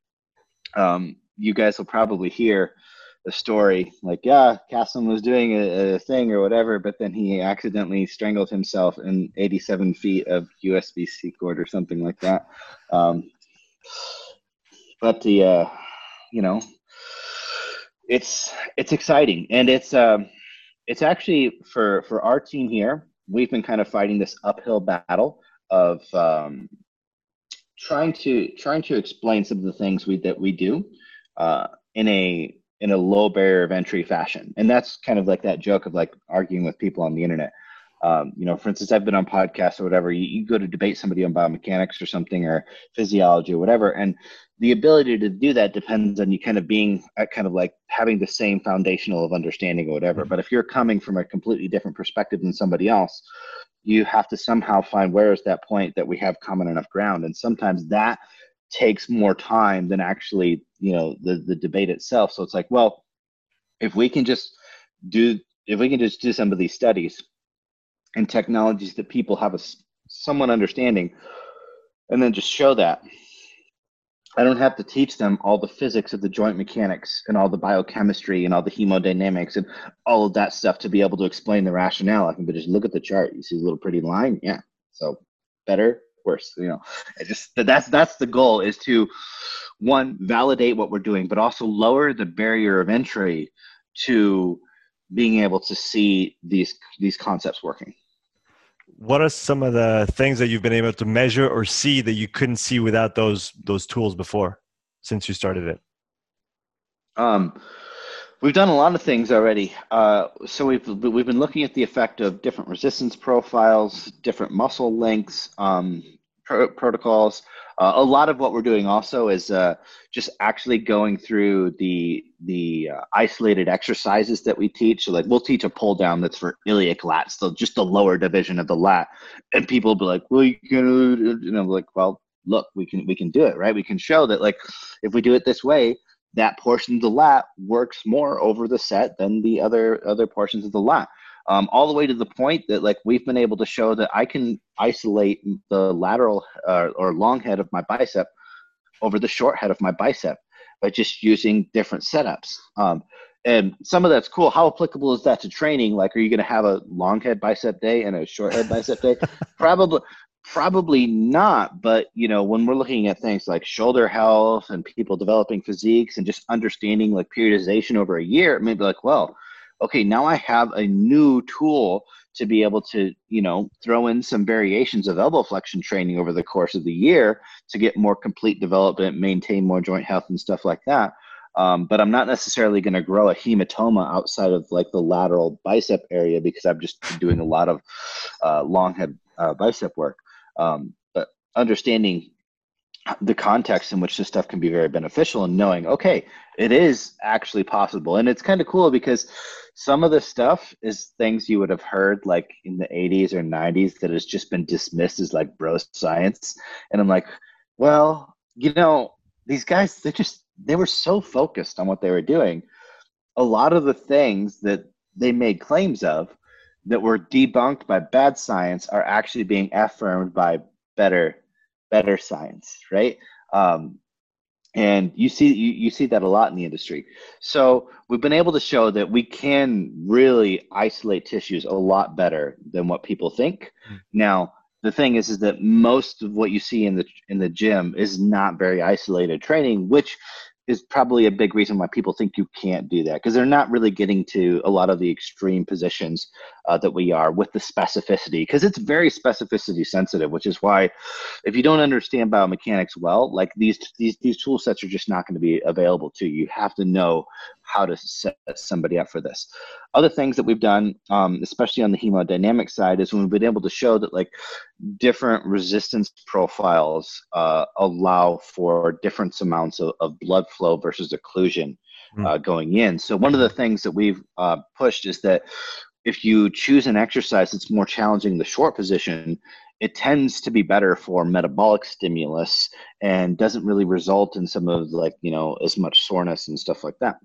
um, you guys will probably hear the story like, yeah, Kassem was doing a, a, thing or whatever, but then he accidentally strangled himself in 87 feet of USB C cord or something like that. Um, but the, uh, you know, it's it's exciting and it's um it's actually for for our team here we've been kind of fighting this uphill battle of um, trying to trying to explain some of the things we that we do uh, in a in a low barrier of entry fashion and that's kind of like that joke of like arguing with people on the internet um, you know, for instance, I've been on podcasts or whatever. You, you, go to debate somebody on biomechanics or something or physiology or whatever, and the ability to do that depends on you kind of being at kind of like having the same foundational of understanding or whatever. Mm-hmm. But if you're coming from a completely different perspective than somebody else, you have to somehow find where is that point that we have common enough ground, and sometimes that takes more time than actually you know the the debate itself. So it's like, well, if we can just do if we can just do some of these studies and technologies that people have a somewhat understanding and then just show that i don't have to teach them all the physics of the joint mechanics and all the biochemistry and all the hemodynamics and all of that stuff to be able to explain the rationale. I can just look at the chart. You see a little pretty line? Yeah. So better worse you know just that's that's the goal is to one validate what we're doing but also lower the barrier of entry to being able to see these these concepts working. What are some of the things that you've been able to measure or see that you couldn't see without those those tools before since you started it? Um, we've done a lot of things already uh, so we've we've been looking at the effect of different resistance profiles different muscle lengths um, pro- protocols. Uh, a lot of what we're doing also is uh, just actually going through the the uh, isolated exercises that we teach. So like we'll teach a pull down that's for iliac lats, so just the lower division of the lat, and people will be like, "Well, you can," you know, like, "Well, look, we can we can do it, right? We can show that like if we do it this way." That portion of the lat works more over the set than the other other portions of the lat um, all the way to the point that like we've been able to show that I can isolate the lateral uh, or long head of my bicep over the short head of my bicep by just using different setups. Um, and some of that's cool. How applicable is that to training? Like, are you going to have a long head bicep day and a short head bicep day? Probably, probably not. But you know, when we're looking at things like shoulder health and people developing physiques and just understanding like periodization over a year, it may be like, well, okay, now I have a new tool to be able to, you know, throw in some variations of elbow flexion training over the course of the year to get more complete development, maintain more joint health and stuff like that. Um, but I'm not necessarily going to grow a hematoma outside of like the lateral bicep area because I'm just doing a lot of uh, long head uh, bicep work. Um, but understanding the context in which this stuff can be very beneficial and knowing okay it is actually possible. And it's kind of cool because some of the stuff is things you would have heard like in the 80s or 90s that has just been dismissed as like bro science. And i'm like well you know these guys they just they were so focused on what they were doing. A lot of the things that they made claims of that were debunked by bad science are actually being affirmed by better better science, right? Um, and you see you, you see that a lot in the industry. So we've been able to show that we can really isolate tissues a lot better than what people think. Mm. Now the thing is is that most of what you see in the in the gym is not very isolated training, which is probably a big reason why people think you can't do that because they're not really getting to a lot of the extreme positions uh, that we are with the specificity because it's very specificity sensitive which is why if you don't understand biomechanics well like these these these tool sets are just not going to be available to you. You have to know how to set somebody up for this other things that we've done um, especially on the hemodynamic side is when we've been able to show that like different resistance profiles uh, allow for different amounts of, of blood flow versus occlusion mm. uh, going in so one of the things that we've uh, pushed is that if you choose an exercise that's more challenging the short position, it tends to be better for metabolic stimulus and doesn't really result in some of like, you know, as much soreness and stuff like that.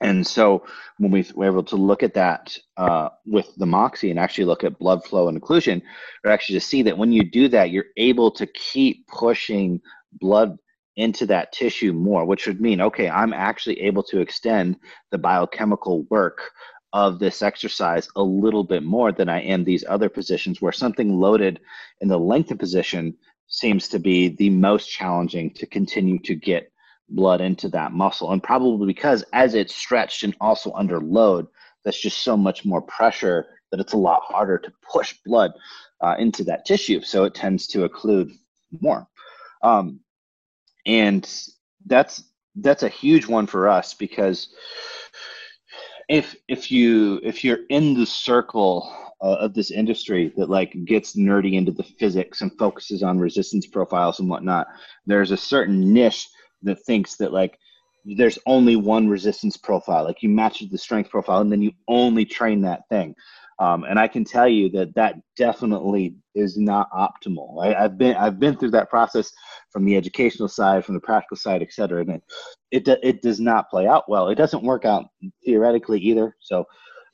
And so when we were able to look at that uh, with the Moxy and actually look at blood flow and occlusion, we actually just see that when you do that, you're able to keep pushing blood into that tissue more, which would mean, okay, I'm actually able to extend the biochemical work of this exercise a little bit more than I am these other positions where something loaded in the lengthened position seems to be the most challenging to continue to get blood into that muscle. And probably because as it's stretched and also under load, that's just so much more pressure that it's a lot harder to push blood uh, into that tissue. So it tends to occlude more. Um, and that's that's a huge one for us because if if you if you're in the circle uh, of this industry that like gets nerdy into the physics and focuses on resistance profiles and whatnot, there's a certain niche that thinks that like there's only one resistance profile. Like you match the strength profile and then you only train that thing. Um, and I can tell you that that definitely is not optimal. I, have been I've been through that process from the educational side, from the practical side, et cetera, and it it, it does not play out well. It doesn't work out theoretically either. So,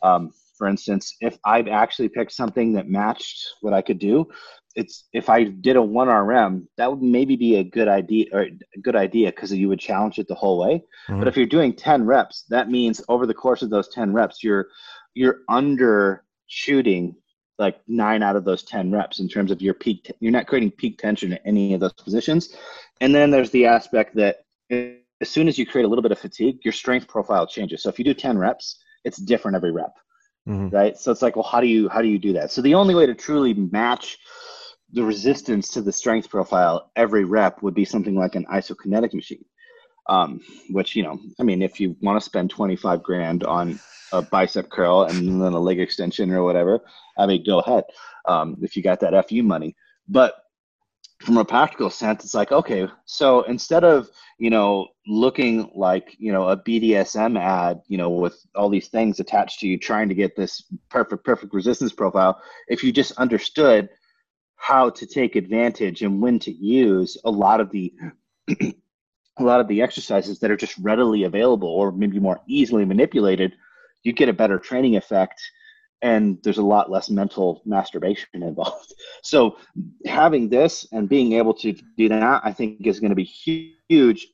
um, for instance, if i've actually picked something that matched what I could do, it's if I did a one RM, that would maybe be a good idea or a good idea because you would challenge it the whole way. Mm-hmm. But if you're doing ten reps, that means over the course of those ten reps, you're you're under shooting like nine out of those 10 reps in terms of your peak, t- you're not creating peak tension at any of those positions. And then there's the aspect that as soon as you create a little bit of fatigue, your strength profile changes. So if you do 10 reps, it's different every rep. Mm-hmm. Right. So it's like, well, how do you, how do you do that? So the only way to truly match the resistance to the strength profile every rep would be something like an isokinetic machine. Um, which, you know, I mean, if you want to spend 25 grand on a bicep curl and then a leg extension or whatever, I mean, go ahead um, if you got that FU money. But from a practical sense, it's like, okay, so instead of, you know, looking like, you know, a BDSM ad, you know, with all these things attached to you trying to get this perfect, perfect resistance profile, if you just understood how to take advantage and when to use a lot of the a lot of the exercises that are just readily available or maybe more easily manipulated, you get a better training effect and there's a lot less mental masturbation involved. So having this and being able to do that, I think is going to be huge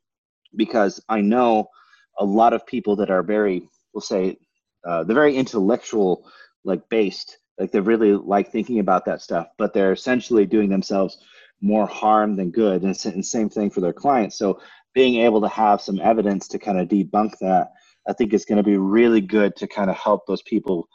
because I know a lot of people that are very, we'll say, uh, very intellectual, like based, like they really like thinking about that stuff, but they're essentially doing themselves more harm than good. And the same thing for their clients. So being able to have some evidence to kind of debunk that, I think is going to be really good to kind of help those people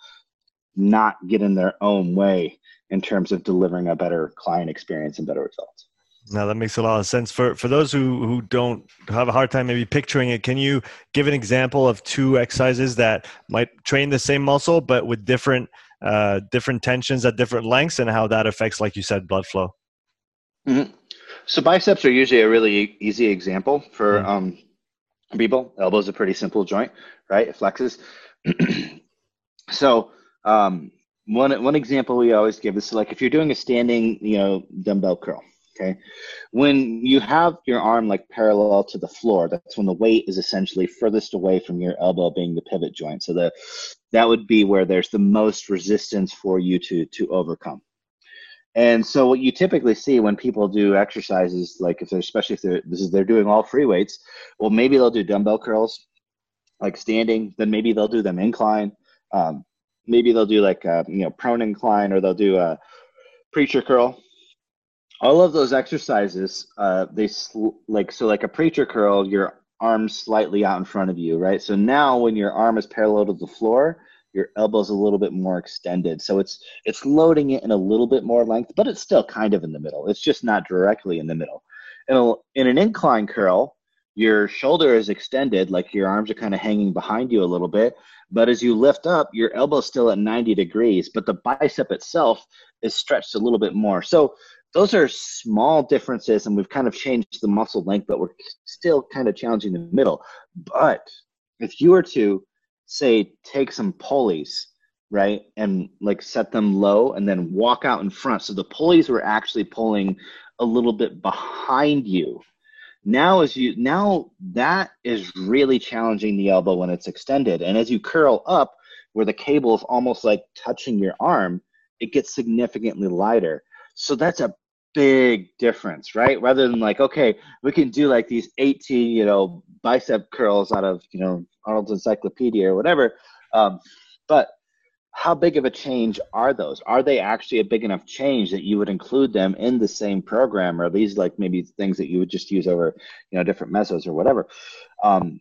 not get in their own way in terms of delivering a better client experience and better results. Now that makes a lot of sense. For for those who who don't have a hard time maybe picturing it, can you give an example of two exercises that might train the same muscle but with different uh, different tensions at different lengths and how that affects, like you said, blood flow? Mm-hmm. So biceps are usually a really easy example for mm-hmm. um, people. Elbow is a pretty simple joint, right? It flexes. so um, one one example we always give is like if you're doing a standing, you know, dumbbell curl. Okay, when you have your arm like parallel to the floor, that's when the weight is essentially furthest away from your elbow, being the pivot joint. So the that would be where there's the most resistance for you to to overcome. And so what you typically see when people do exercises, like if they're especially if they're this is they're doing all free weights, well maybe they'll do dumbbell curls, like standing, then maybe they'll do them incline. Um, maybe they'll do like a, you know prone incline or they'll do a preacher curl all of those exercises uh, they sl- like so like a preacher curl your arms slightly out in front of you right so now when your arm is parallel to the floor your elbow's a little bit more extended so it's it's loading it in a little bit more length but it's still kind of in the middle it's just not directly in the middle in, a, in an incline curl your shoulder is extended, like your arms are kind of hanging behind you a little bit. But as you lift up, your elbow's still at 90 degrees, but the bicep itself is stretched a little bit more. So those are small differences, and we've kind of changed the muscle length, but we're still kind of challenging the middle. But if you were to say take some pulleys, right, and like set them low and then walk out in front, so the pulleys were actually pulling a little bit behind you now as you now that is really challenging the elbow when it's extended and as you curl up where the cable is almost like touching your arm it gets significantly lighter so that's a big difference right rather than like okay we can do like these 18 you know bicep curls out of you know arnold's encyclopedia or whatever um, but how big of a change are those? Are they actually a big enough change that you would include them in the same program, or are these like maybe things that you would just use over, you know, different mesos or whatever? Um,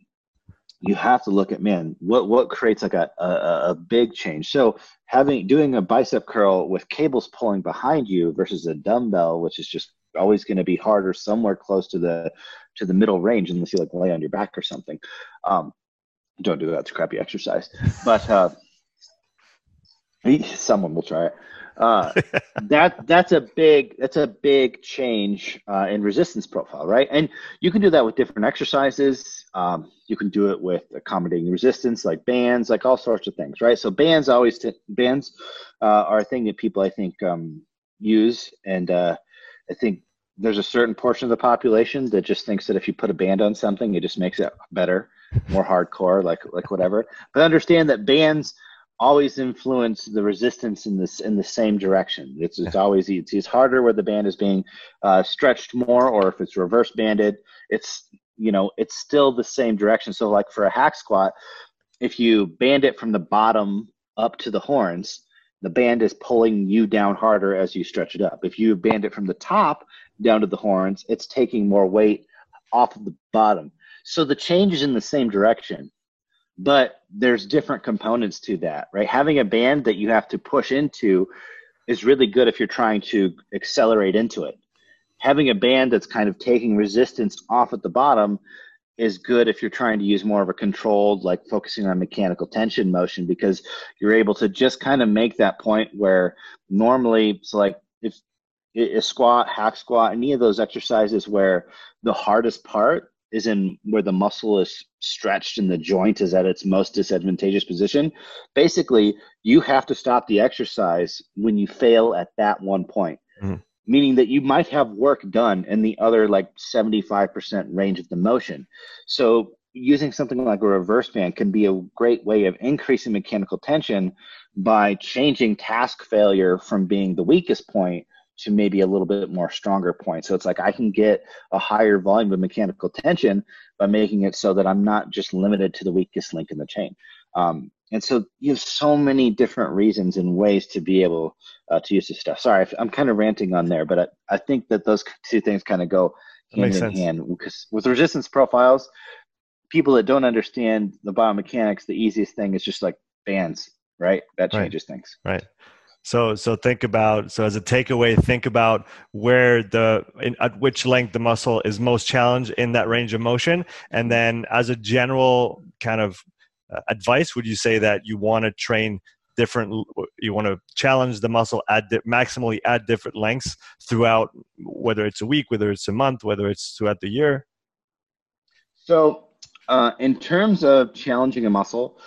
you have to look at man, what what creates like a, a, a big change. So having doing a bicep curl with cables pulling behind you versus a dumbbell, which is just always going to be harder somewhere close to the to the middle range unless you like lay on your back or something. Um, don't do that; it's a crappy exercise. But uh, Someone will try it. Uh, that that's a big that's a big change uh, in resistance profile, right? And you can do that with different exercises. Um, you can do it with accommodating resistance, like bands, like all sorts of things, right? So bands always t- bands uh, are a thing that people I think um, use, and uh, I think there's a certain portion of the population that just thinks that if you put a band on something, it just makes it better, more hardcore, like like whatever. But understand that bands always influence the resistance in this in the same direction. It's, it's always it's, it's harder where the band is being uh, stretched more, or if it's reverse banded, it's you know it's still the same direction. So like for a hack squat, if you band it from the bottom up to the horns, the band is pulling you down harder as you stretch it up. If you band it from the top down to the horns, it's taking more weight off of the bottom. So the change is in the same direction but there's different components to that right? Having a band that you have to push into is really good if you're trying to accelerate into it. Having a band that's kind of taking resistance off at the bottom is good if you're trying to use more of a controlled like focusing on mechanical tension motion because you're able to just kind of make that point where normally so like if a squat, hack squat, any of those exercises where the hardest part is in where the muscle is stretched and the joint is at its most disadvantageous position. Basically, you have to stop the exercise when you fail at that one point. Mm-hmm. Meaning that you might have work done in the other like 75% range of the motion. So using something like a reverse band can be a great way of increasing mechanical tension by changing task failure from being the weakest point to maybe a little bit more stronger point. So it's like I can get a higher volume of mechanical tension by making it so that I'm not just limited to the weakest link in the chain. Um, and so you have so many different reasons and ways to be able uh, to use this stuff. Sorry, I'm kind of ranting on there, but I, I think that those two things kind of go hand in sense. hand because with resistance profiles, people that don't understand the biomechanics, the easiest thing is just like bands, right? That changes right. things. Right. So so think about so as a takeaway, think about where the in, at which length the muscle is most challenged in that range of motion, and then as a general kind of uh, advice, would you say that you want to train different? You want to challenge the muscle at di- maximally at different lengths throughout, whether it's a week, whether it's a month, whether it's throughout the year. So, uh, in terms of challenging a muscle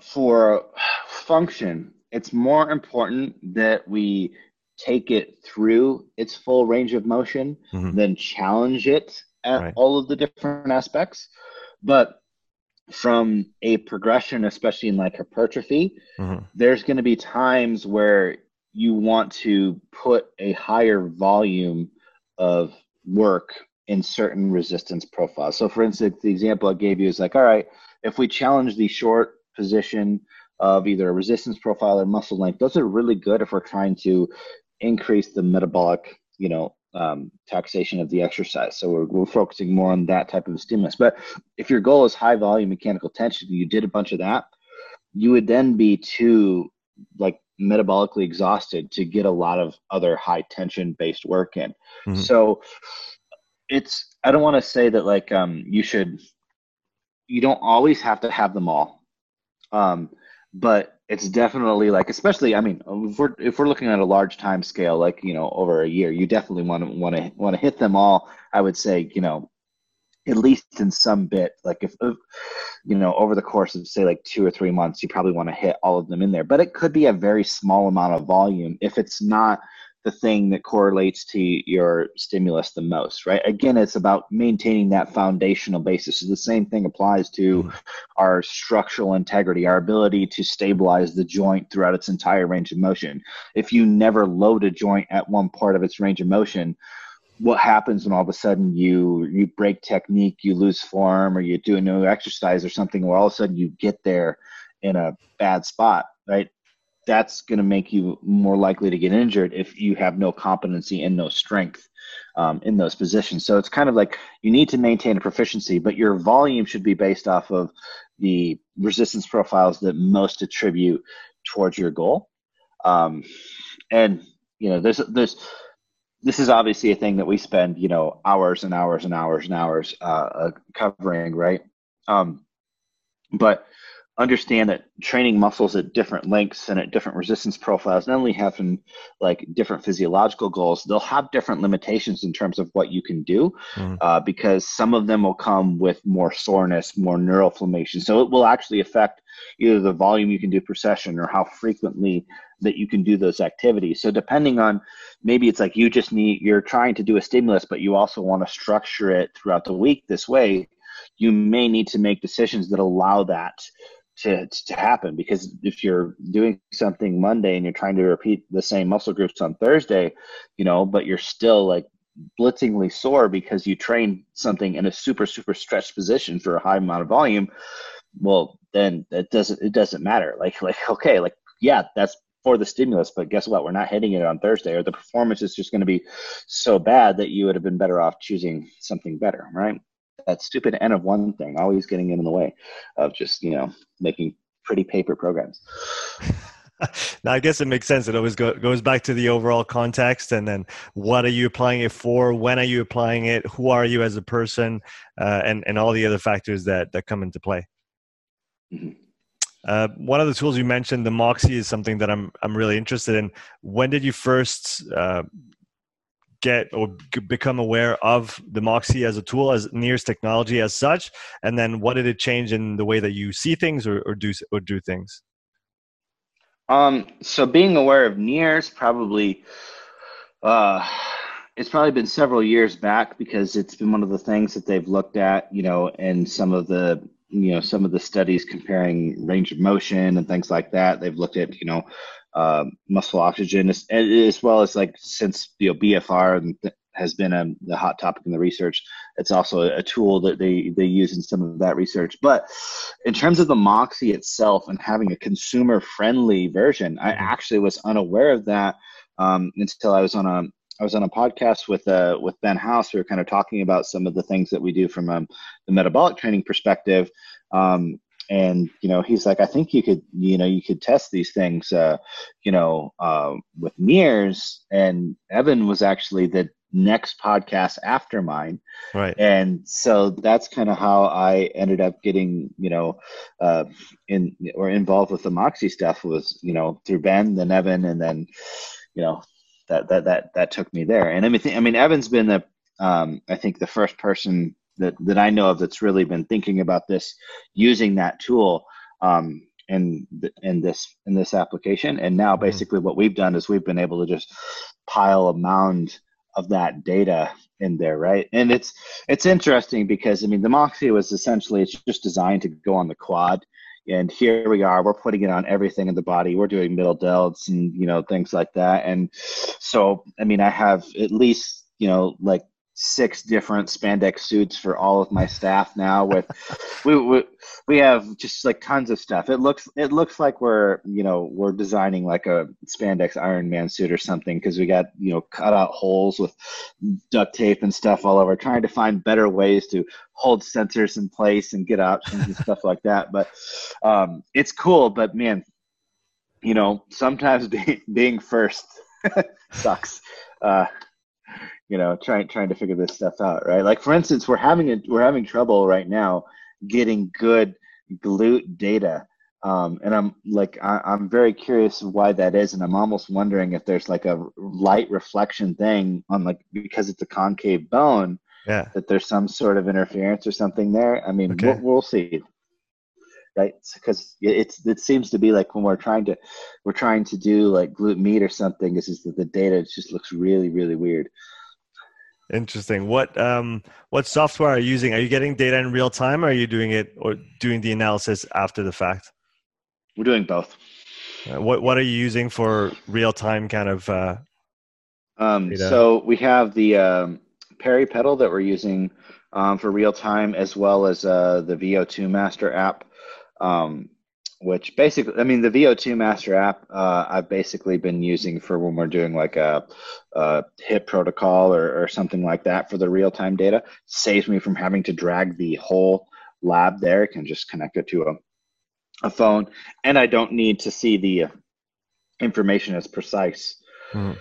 for function it's more important that we take it through its full range of motion mm-hmm. than challenge it at right. all of the different aspects. But from a progression, especially in like hypertrophy, mm-hmm. there's going to be times where you want to put a higher volume of work in certain resistance profiles. So, for instance, the example I gave you is like, all right, if we challenge the short position of either a resistance profile or muscle length. Those are really good if we're trying to increase the metabolic, you know, um, taxation of the exercise. So we're, we're focusing more on that type of stimulus. But if your goal is high volume mechanical tension, you did a bunch of that, you would then be too like metabolically exhausted to get a lot of other high tension based work in. Mm-hmm. So it's I don't want to say that like um you should you don't always have to have them all. Um, but it's definitely like especially i mean if we're if we're looking at a large time scale like you know over a year you definitely want to want to want to hit them all i would say you know at least in some bit like if, if you know over the course of say like two or three months you probably want to hit all of them in there. But it could be a very small amount of volume if it's not the thing that correlates to your stimulus the most, right? Again, it's about maintaining that foundational basis. So the same thing applies to mm-hmm. our structural integrity, our ability to stabilize the joint throughout its entire range of motion. If you never load a joint at one part of its range of motion, what happens when all of a sudden you you break technique, you lose form, or you do a new exercise or something where all of a sudden you get there in a bad spot, right? That's going to make you more likely to get injured if you have no competency and no strength um, in those positions. So it's kind of like you need to maintain a proficiency, but your volume should be based off of the resistance profiles that most attribute towards your goal. Um, and you know, there's there's this is obviously a thing that we spend you know hours and hours and hours and hours uh, uh, covering, right? Um, but understand that training muscles at different lengths and at different resistance profiles not only having like different physiological goals they'll have different limitations in terms of what you can do mm. uh, because some of them will come with more soreness more neuroinflammation so it will actually affect either the volume you can do per session or how frequently that you can do those activities so depending on maybe it's like you just need you're trying to do a stimulus but you also want to structure it throughout the week this way you may need to make decisions that allow that to, to happen because if you're doing something Monday and you're trying to repeat the same muscle groups on Thursday, you know, but you're still like blitzingly sore because you train something in a super super stretched position for a high amount of volume, well then it doesn't it doesn't matter. Like like okay, like yeah, that's for the stimulus, but guess what? We're not hitting it on Thursday, or the performance is just going to be so bad that you would have been better off choosing something better, right? That stupid N of one thing always getting in the way of just you know making pretty paper programs. now I guess it makes sense. It always go, goes back to the overall context, and then what are you applying it for? When are you applying it? Who are you as a person? Uh, and and all the other factors that that come into play. Mm-hmm. Uh, one of the tools you mentioned, the Moxy, is something that I'm I'm really interested in. When did you first uh, get or become aware of the Moxy as a tool, as NIRS technology as such? And then what did it change in the way that you see things or, or do or do things? Um, so being aware of NIRS probably uh, it's probably been several years back because it's been one of the things that they've looked at, you know, and some of the you know some of the studies comparing range of motion and things like that. They've looked at you know uh, muscle oxygen as, as, well as like since you know BFR has been a the hot topic in the research. It's also a tool that they they use in some of that research. But in terms of the Moxy itself and having a consumer friendly version, I actually was unaware of that um, until I was on a I was on a podcast with uh, with Ben House. We were kind of talking about some of the things that we do from um, the metabolic training perspective. Um, and you know, he's like, I think you could, you know, you could test these things, uh, you know, uh, with NIRS. And Evan was actually the next podcast after mine. Right. And so that's kind of how I ended up getting, you know, uh, in or involved with the Moxy stuff was, you know, through Ben, then Evan, and then, you know, that that that that took me there. And I mean, I mean, Evan's been the um, I think the first person that that I know of that's really been thinking about this using that tool um, in in this in this application. And now, mm-hmm. basically, what we've done is we've been able to just pile a mound of that data in there, right? And it's it's interesting because I mean, the Moxy was essentially it's just designed to go on the quad and here we are we're putting it on everything in the body we're doing middle delts and you know things like that and so i mean i have at least you know like six different spandex suits for all of my staff now with we, we we have just like tons of stuff. It looks it looks like we're you know we're designing like a spandex iron man suit or something because we got you know cut out holes with duct tape and stuff all over trying to find better ways to hold sensors in place and get options and stuff like that. But um it's cool but man you know sometimes being being first sucks. Uh you know, trying trying to figure this stuff out, right? Like for instance, we're having a, we're having trouble right now getting good glute data, um, and I'm like I, I'm very curious why that is, and I'm almost wondering if there's like a light reflection thing on like because it's a concave bone, yeah, that there's some sort of interference or something there. I mean, okay. we'll, we'll see right because it's it seems to be like when we're trying to we're trying to do like glute med or something this is just that the data just looks really really weird Interesting. What um what software are you using? Are you getting data in real time or are you doing it or doing the analysis after the fact? We're doing both. Uh, what what are you using for real time kind of uh um so we have the um PeriPedal that we're using um, for real time as well as uh the VO2 master app. Um which basically, I mean, the VO2 Master app uh, I've basically been using for when we're doing like a, a HIIT protocol or, or, something like that for the real time data. Saves me from having to drag the whole lab there. I can just connect it to a, a phone, and I don't need to see the information as precise. Mm-hmm.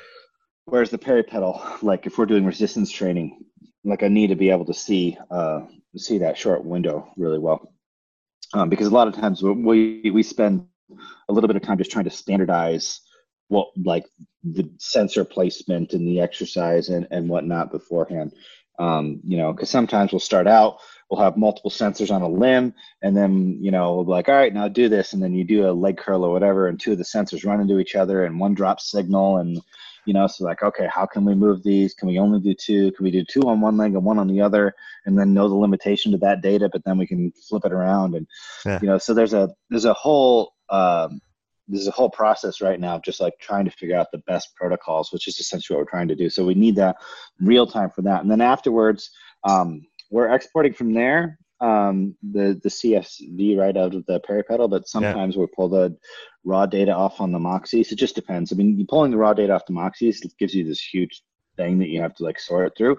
Whereas the PeriPedal, like if we're doing resistance training, like I need to be able to see uh, see that short window really well um, because a lot of times we we spend a little bit of time just trying to standardize what like the sensor placement and the exercise and, and whatnot beforehand. Um, you know, because sometimes we'll start out, we'll have multiple sensors on a limb, and then you know we'll be like, all right, now do this, and then you do a leg curl or whatever, and two of the sensors run into each other, and one drops signal, and you know so like okay how can we move these? Can we only do two? Can we do two on one leg and one on the other? And then know the limitation to that data but then we can flip it around and yeah. you know so there's a there's a whole um, there's a whole process right now just like trying to figure out the best protocols which is essentially what we're trying to do. So we need that real time for that. And then afterwards um, we're exporting from there um, the the CSV right out of the PeriPedal, but sometimes yeah. we pull the raw data off on the Moxies. It just depends. I mean, you pulling the raw data off the Moxys gives you this huge thing that you have to like sort it through,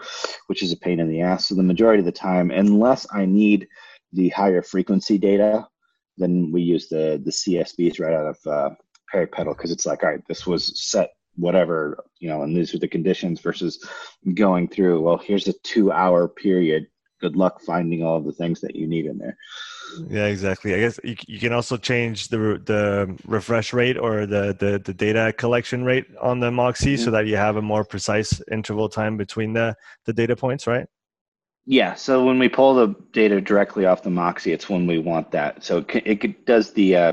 which is a pain in the ass. So the majority of the time, unless I need the higher frequency data, then we use the the CSVs right out of uh, PeriPedal because it's like, all right, this was set whatever you know, and these are the conditions versus going through. Well, here's a two hour period good luck finding all of the things that you need in there. Yeah, exactly. I guess you, you can also change the the refresh rate or the the, the data collection rate on the Moxy mm-hmm. so that you have a more precise interval time between the the data points, right? Yeah. So when we pull the data directly off the Moxy, it's when we want that. So it, it does the uh,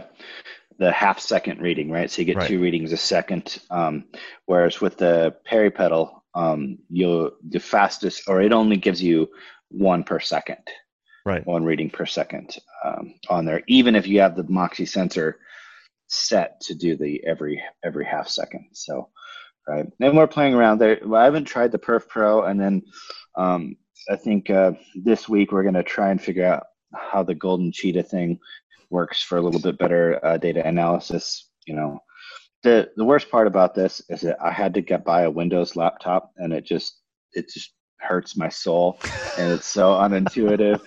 the half second reading, right? So you get right. two readings a second. Um, whereas with the PeriPedal, um, you'll the fastest, or it only gives you one per second right. one reading per second um, on there even if you have the moxy sensor set to do the every every half second. So right and we're playing around there. I haven't tried the perf pro and then um, i think uh, this week we're going to try and figure out how the golden cheetah thing works for a little bit better uh, data analysis you know. The the worst part about this is that i had to get buy a windows laptop and it just it just hurts my soul and it's so unintuitive.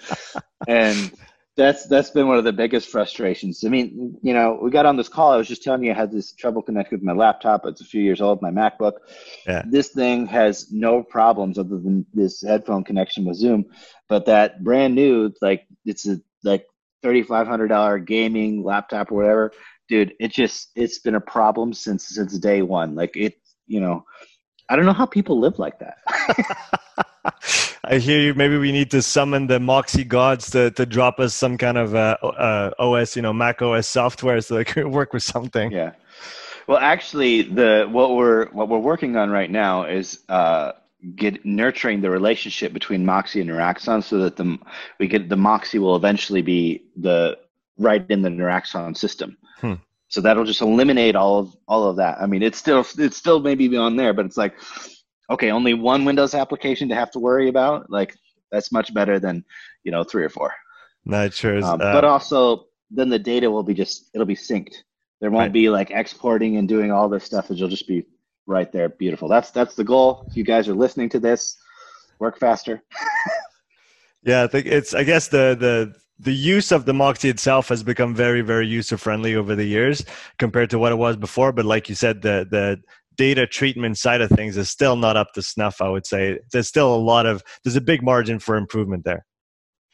And that's that's been one of the biggest frustrations. I mean you know we got on this call i was just telling you i had this trouble connected with my laptop. It's a few years old my macbook. Yeah. this thing has no problems other than this headphone connection with zoom but that brand new like it's a like $3500 gaming laptop or whatever dude it just it's been a problem since since day one. Like it you know I don't know how people live like that. I hear you. Maybe we need to summon the Moxy gods to, to drop us some kind of uh, uh, OS, you know, Mac OS software so they can work with something. Yeah. Well, actually, the what we're what we're working on right now is uh, get nurturing the relationship between Moxy and Noraxon, so that the we get the Moxy will eventually be the right in the Noraxon system. Hmm. So that'll just eliminate all of all of that. I mean, it's still it's still maybe on there, but it's like, okay, only one Windows application to have to worry about. Like that's much better than you know three or four. Not sure. Um, uh, but also, then the data will be just it'll be synced. There won't right. be like exporting and doing all this stuff. It'll just be right there, beautiful. That's that's the goal. If you guys are listening to this, work faster. yeah, I think it's. I guess the the the use of the Moxy itself has become very, very user friendly over the years compared to what it was before. But like you said, the the data treatment side of things is still not up to snuff. I would say there's still a lot of there's a big margin for improvement there.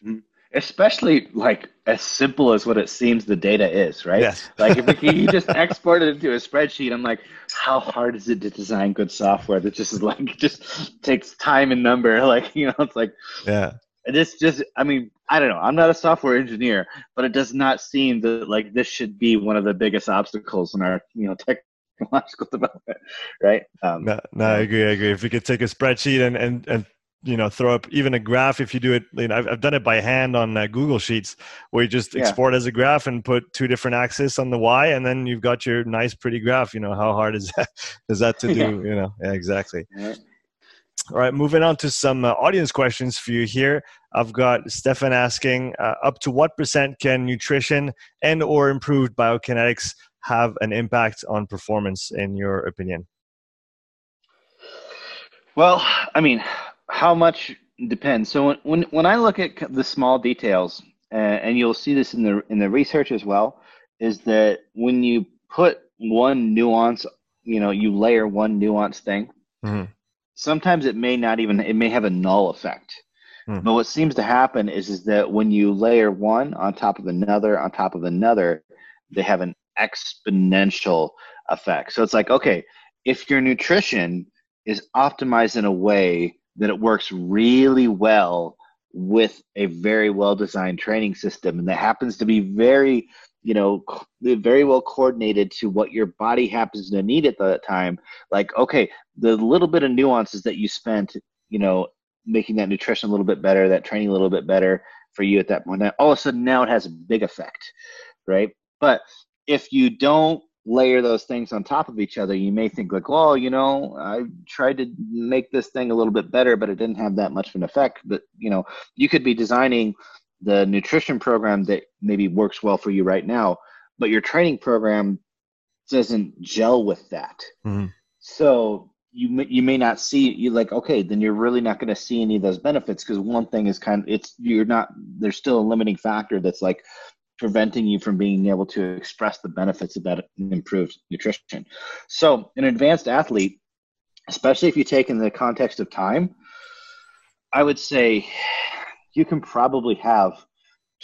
Mm-hmm. Especially like as simple as what it seems the data is, right? Yes. like if you just export it into a spreadsheet, I'm like, how hard is it to design good software that just is like just takes time and number? Like you know, it's like yeah this just i mean i don't know i'm not a software engineer but it does not seem that like this should be one of the biggest obstacles in our you know technological development right um, no, no i agree i agree if we could take a spreadsheet and and and you know throw up even a graph if you do it you know i've, I've done it by hand on uh, google sheets where you just yeah. export as a graph and put two different axes on the y and then you've got your nice pretty graph you know how hard is that is that to do yeah. you know yeah exactly yeah. All right, moving on to some uh, audience questions for you here. I've got Stefan asking, uh, up to what percent can nutrition and or improved biokinetics have an impact on performance in your opinion? Well, I mean, how much depends. So when when, when I look at the small details, uh, and you'll see this in the in the research as well, is that when you put one nuance, you know, you layer one nuance thing, mm-hmm sometimes it may not even it may have a null effect hmm. but what seems to happen is is that when you layer one on top of another on top of another they have an exponential effect. So it's like okay if your nutrition is optimized in a way that it works really well with a very well designed training system and that happens to be very you know very well coordinated to what your body happens to need at the time like okay the little bit of nuances that you spent you know making that nutrition a little bit better that training a little bit better for you at that point all of a sudden now it has a big effect right? But if you don't layer those things on top of each other you may think like well you know i tried to make this thing a little bit better but it didn't have that much of an effect but you know you could be designing the nutrition program that maybe works well for you right now, but your training program doesn't gel with that. Mm-hmm. So you may, you may not see you like okay then you're really not going to see any of those benefits because one thing is kind of it's you're not there's still a limiting factor that's like preventing you from being able to express the benefits of that improved nutrition so an advanced athlete especially if you take in the context of time i would say you can probably have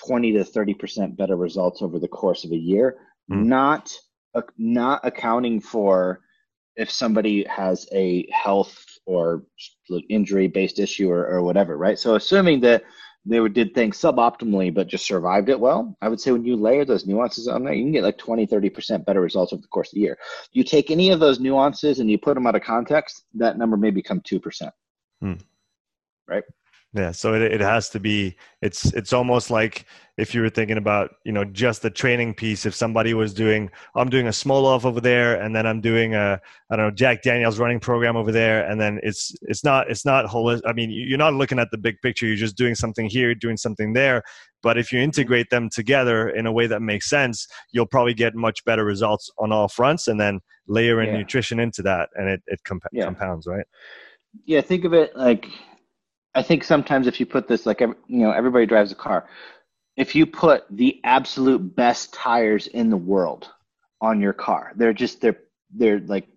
20 to 30 percent better results over the course of a year, mm. not uh, not accounting for if somebody has a health or injury based issue or, or whatever, right? So assuming that they did things suboptimally but just survived it well, I would say when you layer those nuances on there, you can get like 20, 30% better results over the course of the year. You take any of those nuances and you put them out of context, that number may become 2%. Hmm. Right? Yeah, so it it has to be it's it's almost like if you were thinking about, you know, just the training piece, if somebody was doing I'm doing a Smolov over there and then I'm doing a I don't know, Jack Daniels running program over there and then it's it's not it's not holistic I mean, you're not looking at the big picture, you're just doing something here, doing something there, but if you integrate them together in a way that makes sense, you'll probably get much better results on all fronts and then layer in yeah. nutrition into that and it it comp- yeah. compounds, right? Yeah, think of it like I think sometimes if you put this like you know everybody drives a car, if you put the absolute best tires in the world on your car, they're just they're they're like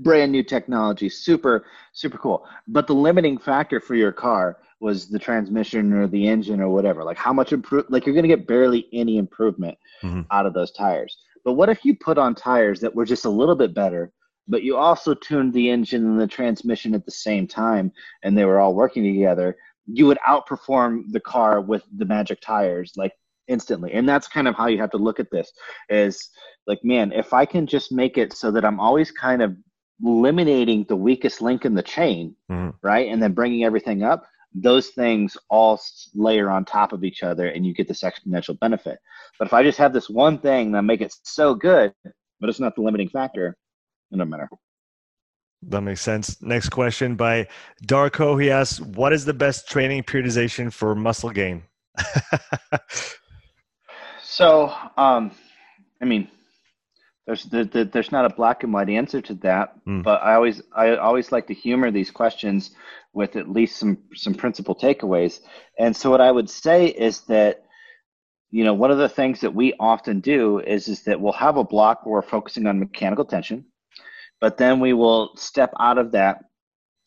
brand new technology, super super cool. But the limiting factor for your car was the transmission or the engine or whatever. Like how much improve like you're going to get barely any improvement mm-hmm. out of those tires. But what if you put on tires that were just a little bit better but you also tuned the engine and the transmission at the same time and they were all working together you would outperform the car with the magic tires like instantly and that's kind of how you have to look at this is like man if i can just make it so that i'm always kind of eliminating the weakest link in the chain mm-hmm. right and then bringing everything up those things all layer on top of each other and you get this exponential benefit but if i just have this one thing that make it so good but it's not the limiting factor it doesn't matter. That makes sense. Next question by Darko. He asks, "What is the best training periodization for muscle gain?" so, um, I mean, there's the, the, there's not a black and white answer to that, mm. but I always I always like to humor these questions with at least some some principal takeaways. And so, what I would say is that you know one of the things that we often do is is that we'll have a block where we're focusing on mechanical tension but then we will step out of that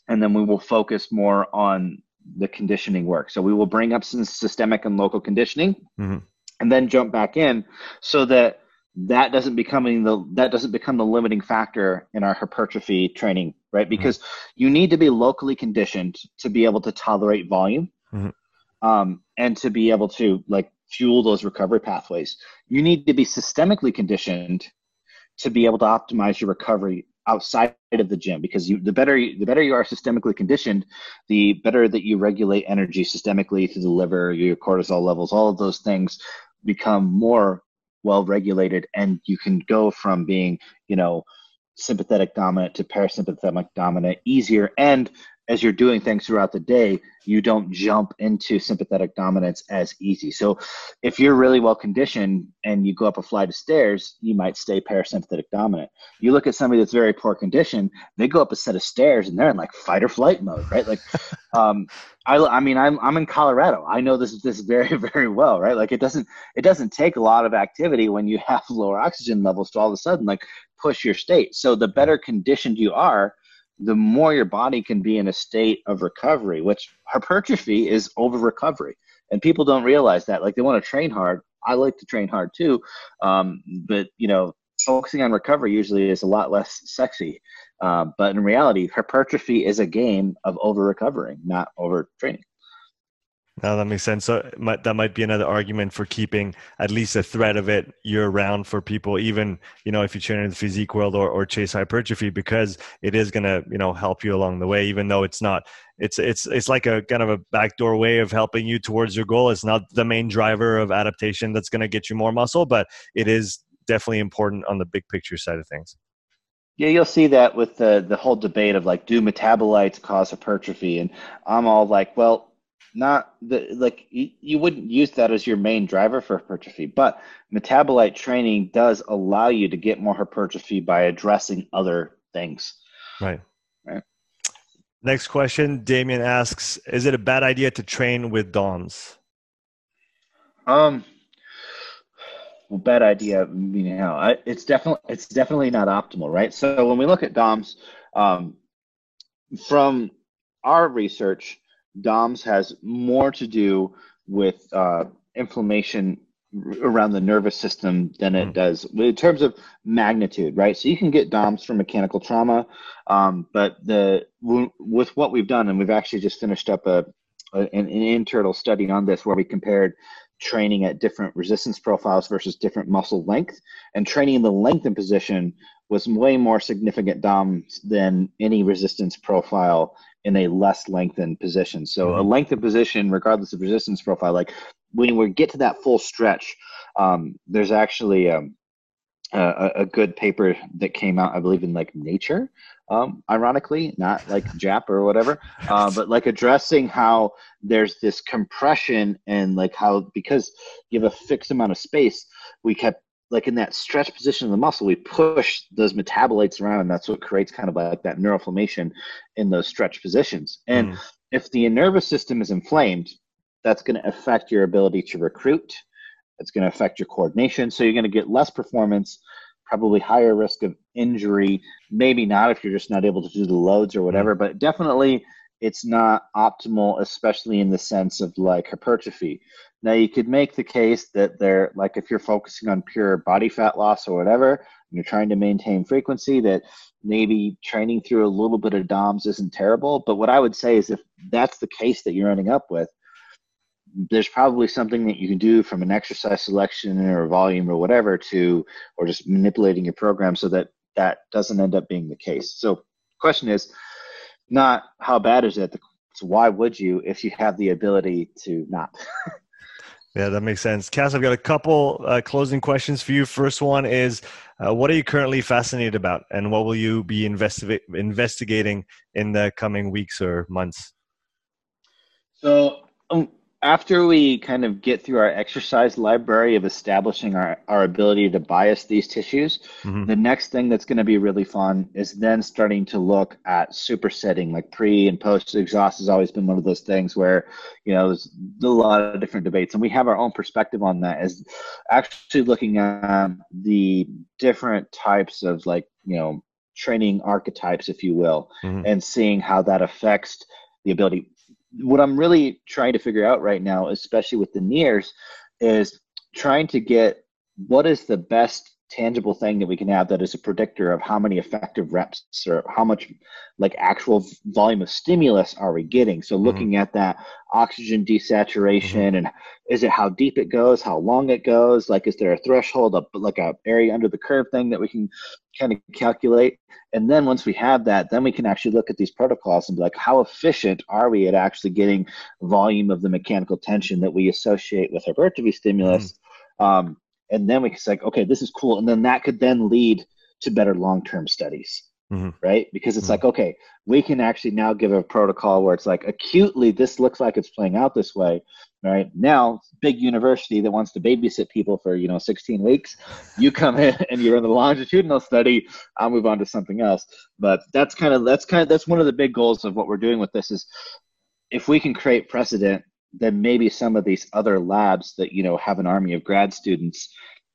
and then we will focus more on the conditioning work. So we will bring up some systemic and local conditioning mm-hmm. and then jump back in so that that doesn't becoming the that doesn't become the limiting factor in our hypertrophy training, right? Mm-hmm. Because mm-hmm. you need to be locally conditioned to be able to tolerate volume mm-hmm. um, and to be able to like fuel those recovery pathways. You need to be systemically conditioned to be able to optimize your recovery outside of the gym because you the better the better you are systemically conditioned the better that you regulate energy systemically through the liver your cortisol levels all of those things become more well regulated and you can go from being you know sympathetic dominant to parasympathetic dominant easier and as you're doing things throughout the day, you don't jump into sympathetic dominance as easy. So if you're really well conditioned and you go up a flight of stairs, you might stay parasympathetic dominant. You look at somebody that's very poor condition, they go up a set of stairs and they're in like fight or flight mode, right? Like, um, I, I mean, I'm, I'm in Colorado. I know this, this very, very well, right? Like it doesn't, it doesn't take a lot of activity when you have lower oxygen levels to all of a sudden like push your state. So the better conditioned you are, the more your body can be in a state of recovery, which hypertrophy is over recovery. And people don't realize that. Like they want to train hard. I like to train hard too. Um, but, you know, focusing on recovery usually is a lot less sexy. Uh, but in reality, hypertrophy is a game of over recovering, not over training. No, that makes sense. So that might be another argument for keeping at least a thread of it year round for people, even you know if you train in the physique world or, or chase hypertrophy, because it is going to you know help you along the way, even though it's not. It's it's it's like a kind of a backdoor way of helping you towards your goal. It's not the main driver of adaptation that's going to get you more muscle, but it is definitely important on the big picture side of things. Yeah, you'll see that with the the whole debate of like, do metabolites cause hypertrophy? And I'm all like, well, not the like you, you wouldn't use that as your main driver for hypertrophy but metabolite training does allow you to get more hypertrophy by addressing other things. Right. Right. Next question damien asks is it a bad idea to train with DOMs um well, bad idea you know it's definitely it's definitely not optimal right? So when we look at doms um, from our research DOMS has more to do with uh, inflammation around the nervous system than it mm. does in terms of magnitude, right? So you can get DOMS from mechanical trauma, um, but the with what we've done, and we've actually just finished up a, a an, an internal study on this where we compared training at different resistance profiles versus different muscle length, and training in the lengthened position was way more significant DOMS than any resistance profile in a less lengthened position. So mm-hmm. a lengthened position, regardless of resistance profile, like when we get to that full stretch, um, there's actually um, a, a, good paper that came out, I believe, in like Nature, um, ironically, not like JAP or whatever, uh, but like addressing how there's this compression and like how because you have a fixed amount of space, we kept like in that stretch position of the muscle, we push those metabolites around, and that's what creates kind of like that neuroinflammation in those stretch positions. And mm. if the nervous system is inflamed, that's going to affect your ability to recruit. It's going to affect your coordination. So you're going to get less performance, probably higher risk of injury. Maybe not if you're just not able to do the loads or whatever, but definitely it's not optimal, especially in the sense of like hypertrophy. Now you could make the case that they're like if you're focusing on pure body fat loss or whatever, and you're trying to maintain frequency, that maybe training through a little bit of DOMS isn't terrible. But what I would say is if that's the case that you're ending up with, there's probably something that you can do from an exercise selection or volume or whatever to or just manipulating your program so that that doesn't end up being the case. So the question is not how bad is it? It's why would you if you have the ability to not yeah that makes sense. Cass i've got a couple uh, closing questions for you. First one is uh, what are you currently fascinated about and what will you be investi- investigating in the coming weeks or months? So um, after we kind of get through our exercise library of establishing our, our ability to bias these tissues, mm-hmm. the next thing that's going to be really fun is then starting to look at supersetting, like pre and post exhaust has always been one of those things where, you know, there's a lot of different debates, and we have our own perspective on that. Is actually looking at the different types of like, you know, training archetypes, if you will, mm-hmm. and seeing how that affects the ability what I'm really trying to figure out right now, especially with the NIRS, is trying to get what is the best tangible thing that we can have that is a predictor of how many effective reps or how much like actual volume of stimulus are we getting so mm-hmm. looking mm-hmm. at that oxygen desaturation mm-hmm. and is it how deep it goes how long it goes like is there a threshold of like a area under the curve thing that we can kind of calculate and then once we have that then we can actually look at these protocols and be like how efficient are we at actually getting volume of the mechanical tension that we associate with hypertrophy stimulus mm-hmm. um, and then we can say okay this is cool and then that could then lead to better long-term studies mm-hmm. right because it's mm-hmm. like okay we can actually now give a protocol where it's like acutely this looks like it's playing out this way right now big university that wants to babysit people for you know 16 weeks you come in and you're in the longitudinal study i'll move on to something else but that's kind of that's kind of that's one of the big goals of what we're doing with this is if we can create precedent then maybe some of these other labs that you know have an army of grad students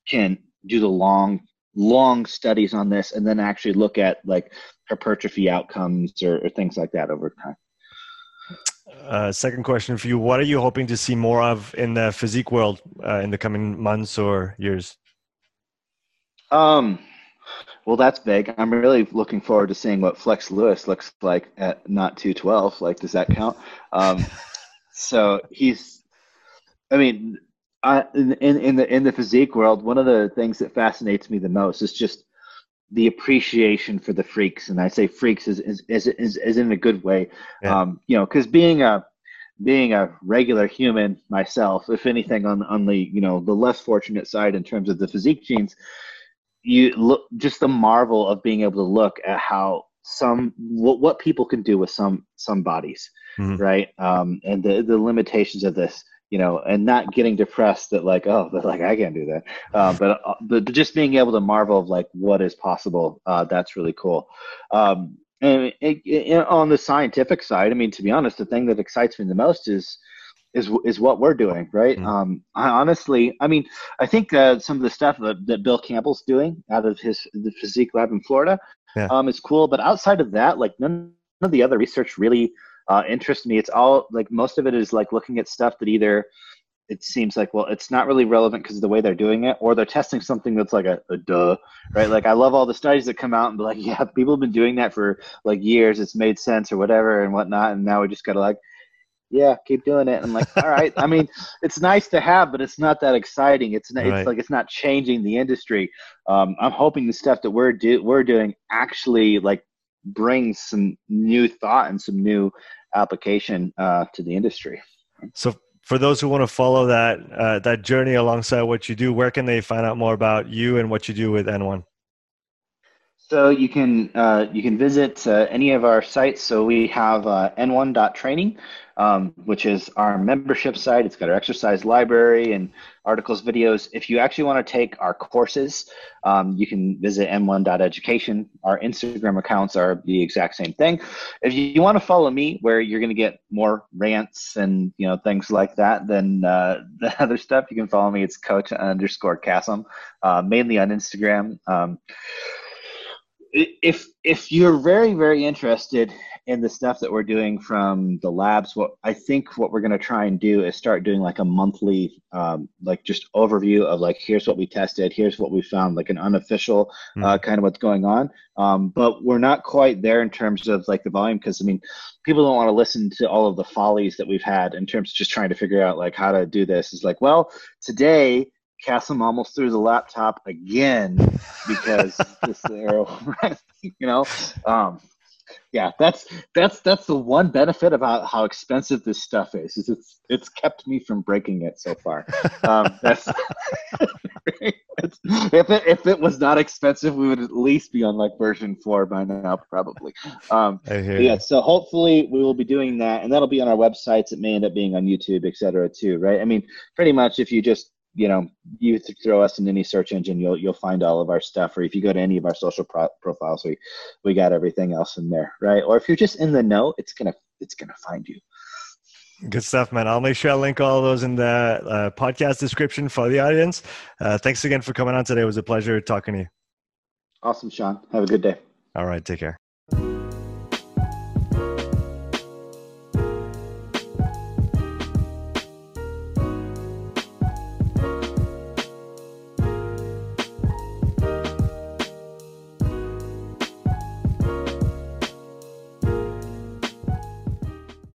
can do the long long studies on this and then actually look at like hypertrophy outcomes or, or things like that over time. Uh, second question for you. What are you hoping to see more of in the physique world uh, in the coming months or years? Um well that's big i'm really looking forward to seeing what flex lewis looks like at not 212 like does that count? Um so he's, I mean, I, in, in the in the physique world, one of the things that fascinates me the most is just the appreciation for the freaks, and I say freaks is is is, is, is in a good way. Yeah. Um, you know, because being a being a regular human myself, if anything, on on the you know the less fortunate side in terms of the physique genes, you look just the marvel of being able to look at how some what, what people can do with some some bodies mm-hmm. right um and the the limitations of this you know and not getting depressed that like oh but like i can't do that uh, but uh, but just being able to marvel of like what is possible uh that's really cool um and it, it, on the scientific side i mean to be honest the thing that excites me the most is is is what we're doing, right? Mm-hmm. Um, I honestly, I mean, I think uh, some of the stuff that, that Bill Campbell's doing out of his the physique lab in Florida yeah. um, is cool. But outside of that, like none of the other research really uh, interests me. It's all like most of it is like looking at stuff that either it seems like well it's not really relevant because of the way they're doing it or they're testing something that's like a, a, duh right like i love all the studies that come out and be like yeah people have been doing that for like years it's made sense or whatever and whatnot and now we just gotta like yeah keep doing it. And I'm like all right. I mean it's nice to have but it's not that exciting. It's, not, right. it's like it's not changing the industry. Um, i'm hoping the stuff that we're do we're doing actually like brings some new thought and some new application uh, to the industry. So for those who want to follow that uh, that journey alongside what you do, where can they find out more about you and what you do with N1? So you can uh, you can visit uh, any of our sites. So we have uh, n1.training, um, which is our membership site. It's got our exercise library and articles, videos. If you actually want to take our courses, um, you can visit n1.education. Our Instagram accounts are the exact same thing. If you, want to follow me, where you're going to get more rants and you know things like that, then uh, the other stuff you can follow me. It's Coach underscore Kassem, uh, mainly on Instagram. Um, if if you're very very interested in the stuff that we're doing from the labs what i think what we're going to try and do is start doing like a monthly um, like just overview of like here's what we tested here's what we found like an unofficial uh, kind of what's going on. Um, but we're not quite there in terms of like the volume because i mean people don't want to listen to all of the follies that we've had in terms of just trying to figure out like how to do this. Is like well today Kassem almost threw the laptop again because this arrow, you know. Um, yeah, that's that's that's the one benefit about how expensive this stuff is. Is it's it's kept me from breaking it so far. Um, that's if it if it was not expensive, we would at least be on like version four by now, probably. Um, yeah, so hopefully we will be doing that, and that'll be on our websites. It may end up being on YouTube, etc. Too, right? I mean, pretty much if you just you know, you throw us in any search engine, you'll you'll find all of our stuff. Or if you go to any of our social pro- profiles, we we got everything else in there, right? Or if you're just in the know, it's gonna it's gonna find you. Good stuff, man. I'll make sure I link all those in the uh, podcast description for the audience. Uh, thanks again for coming on today. It was a pleasure talking to you. Awesome, Sean. Have a good day. All right. Take care.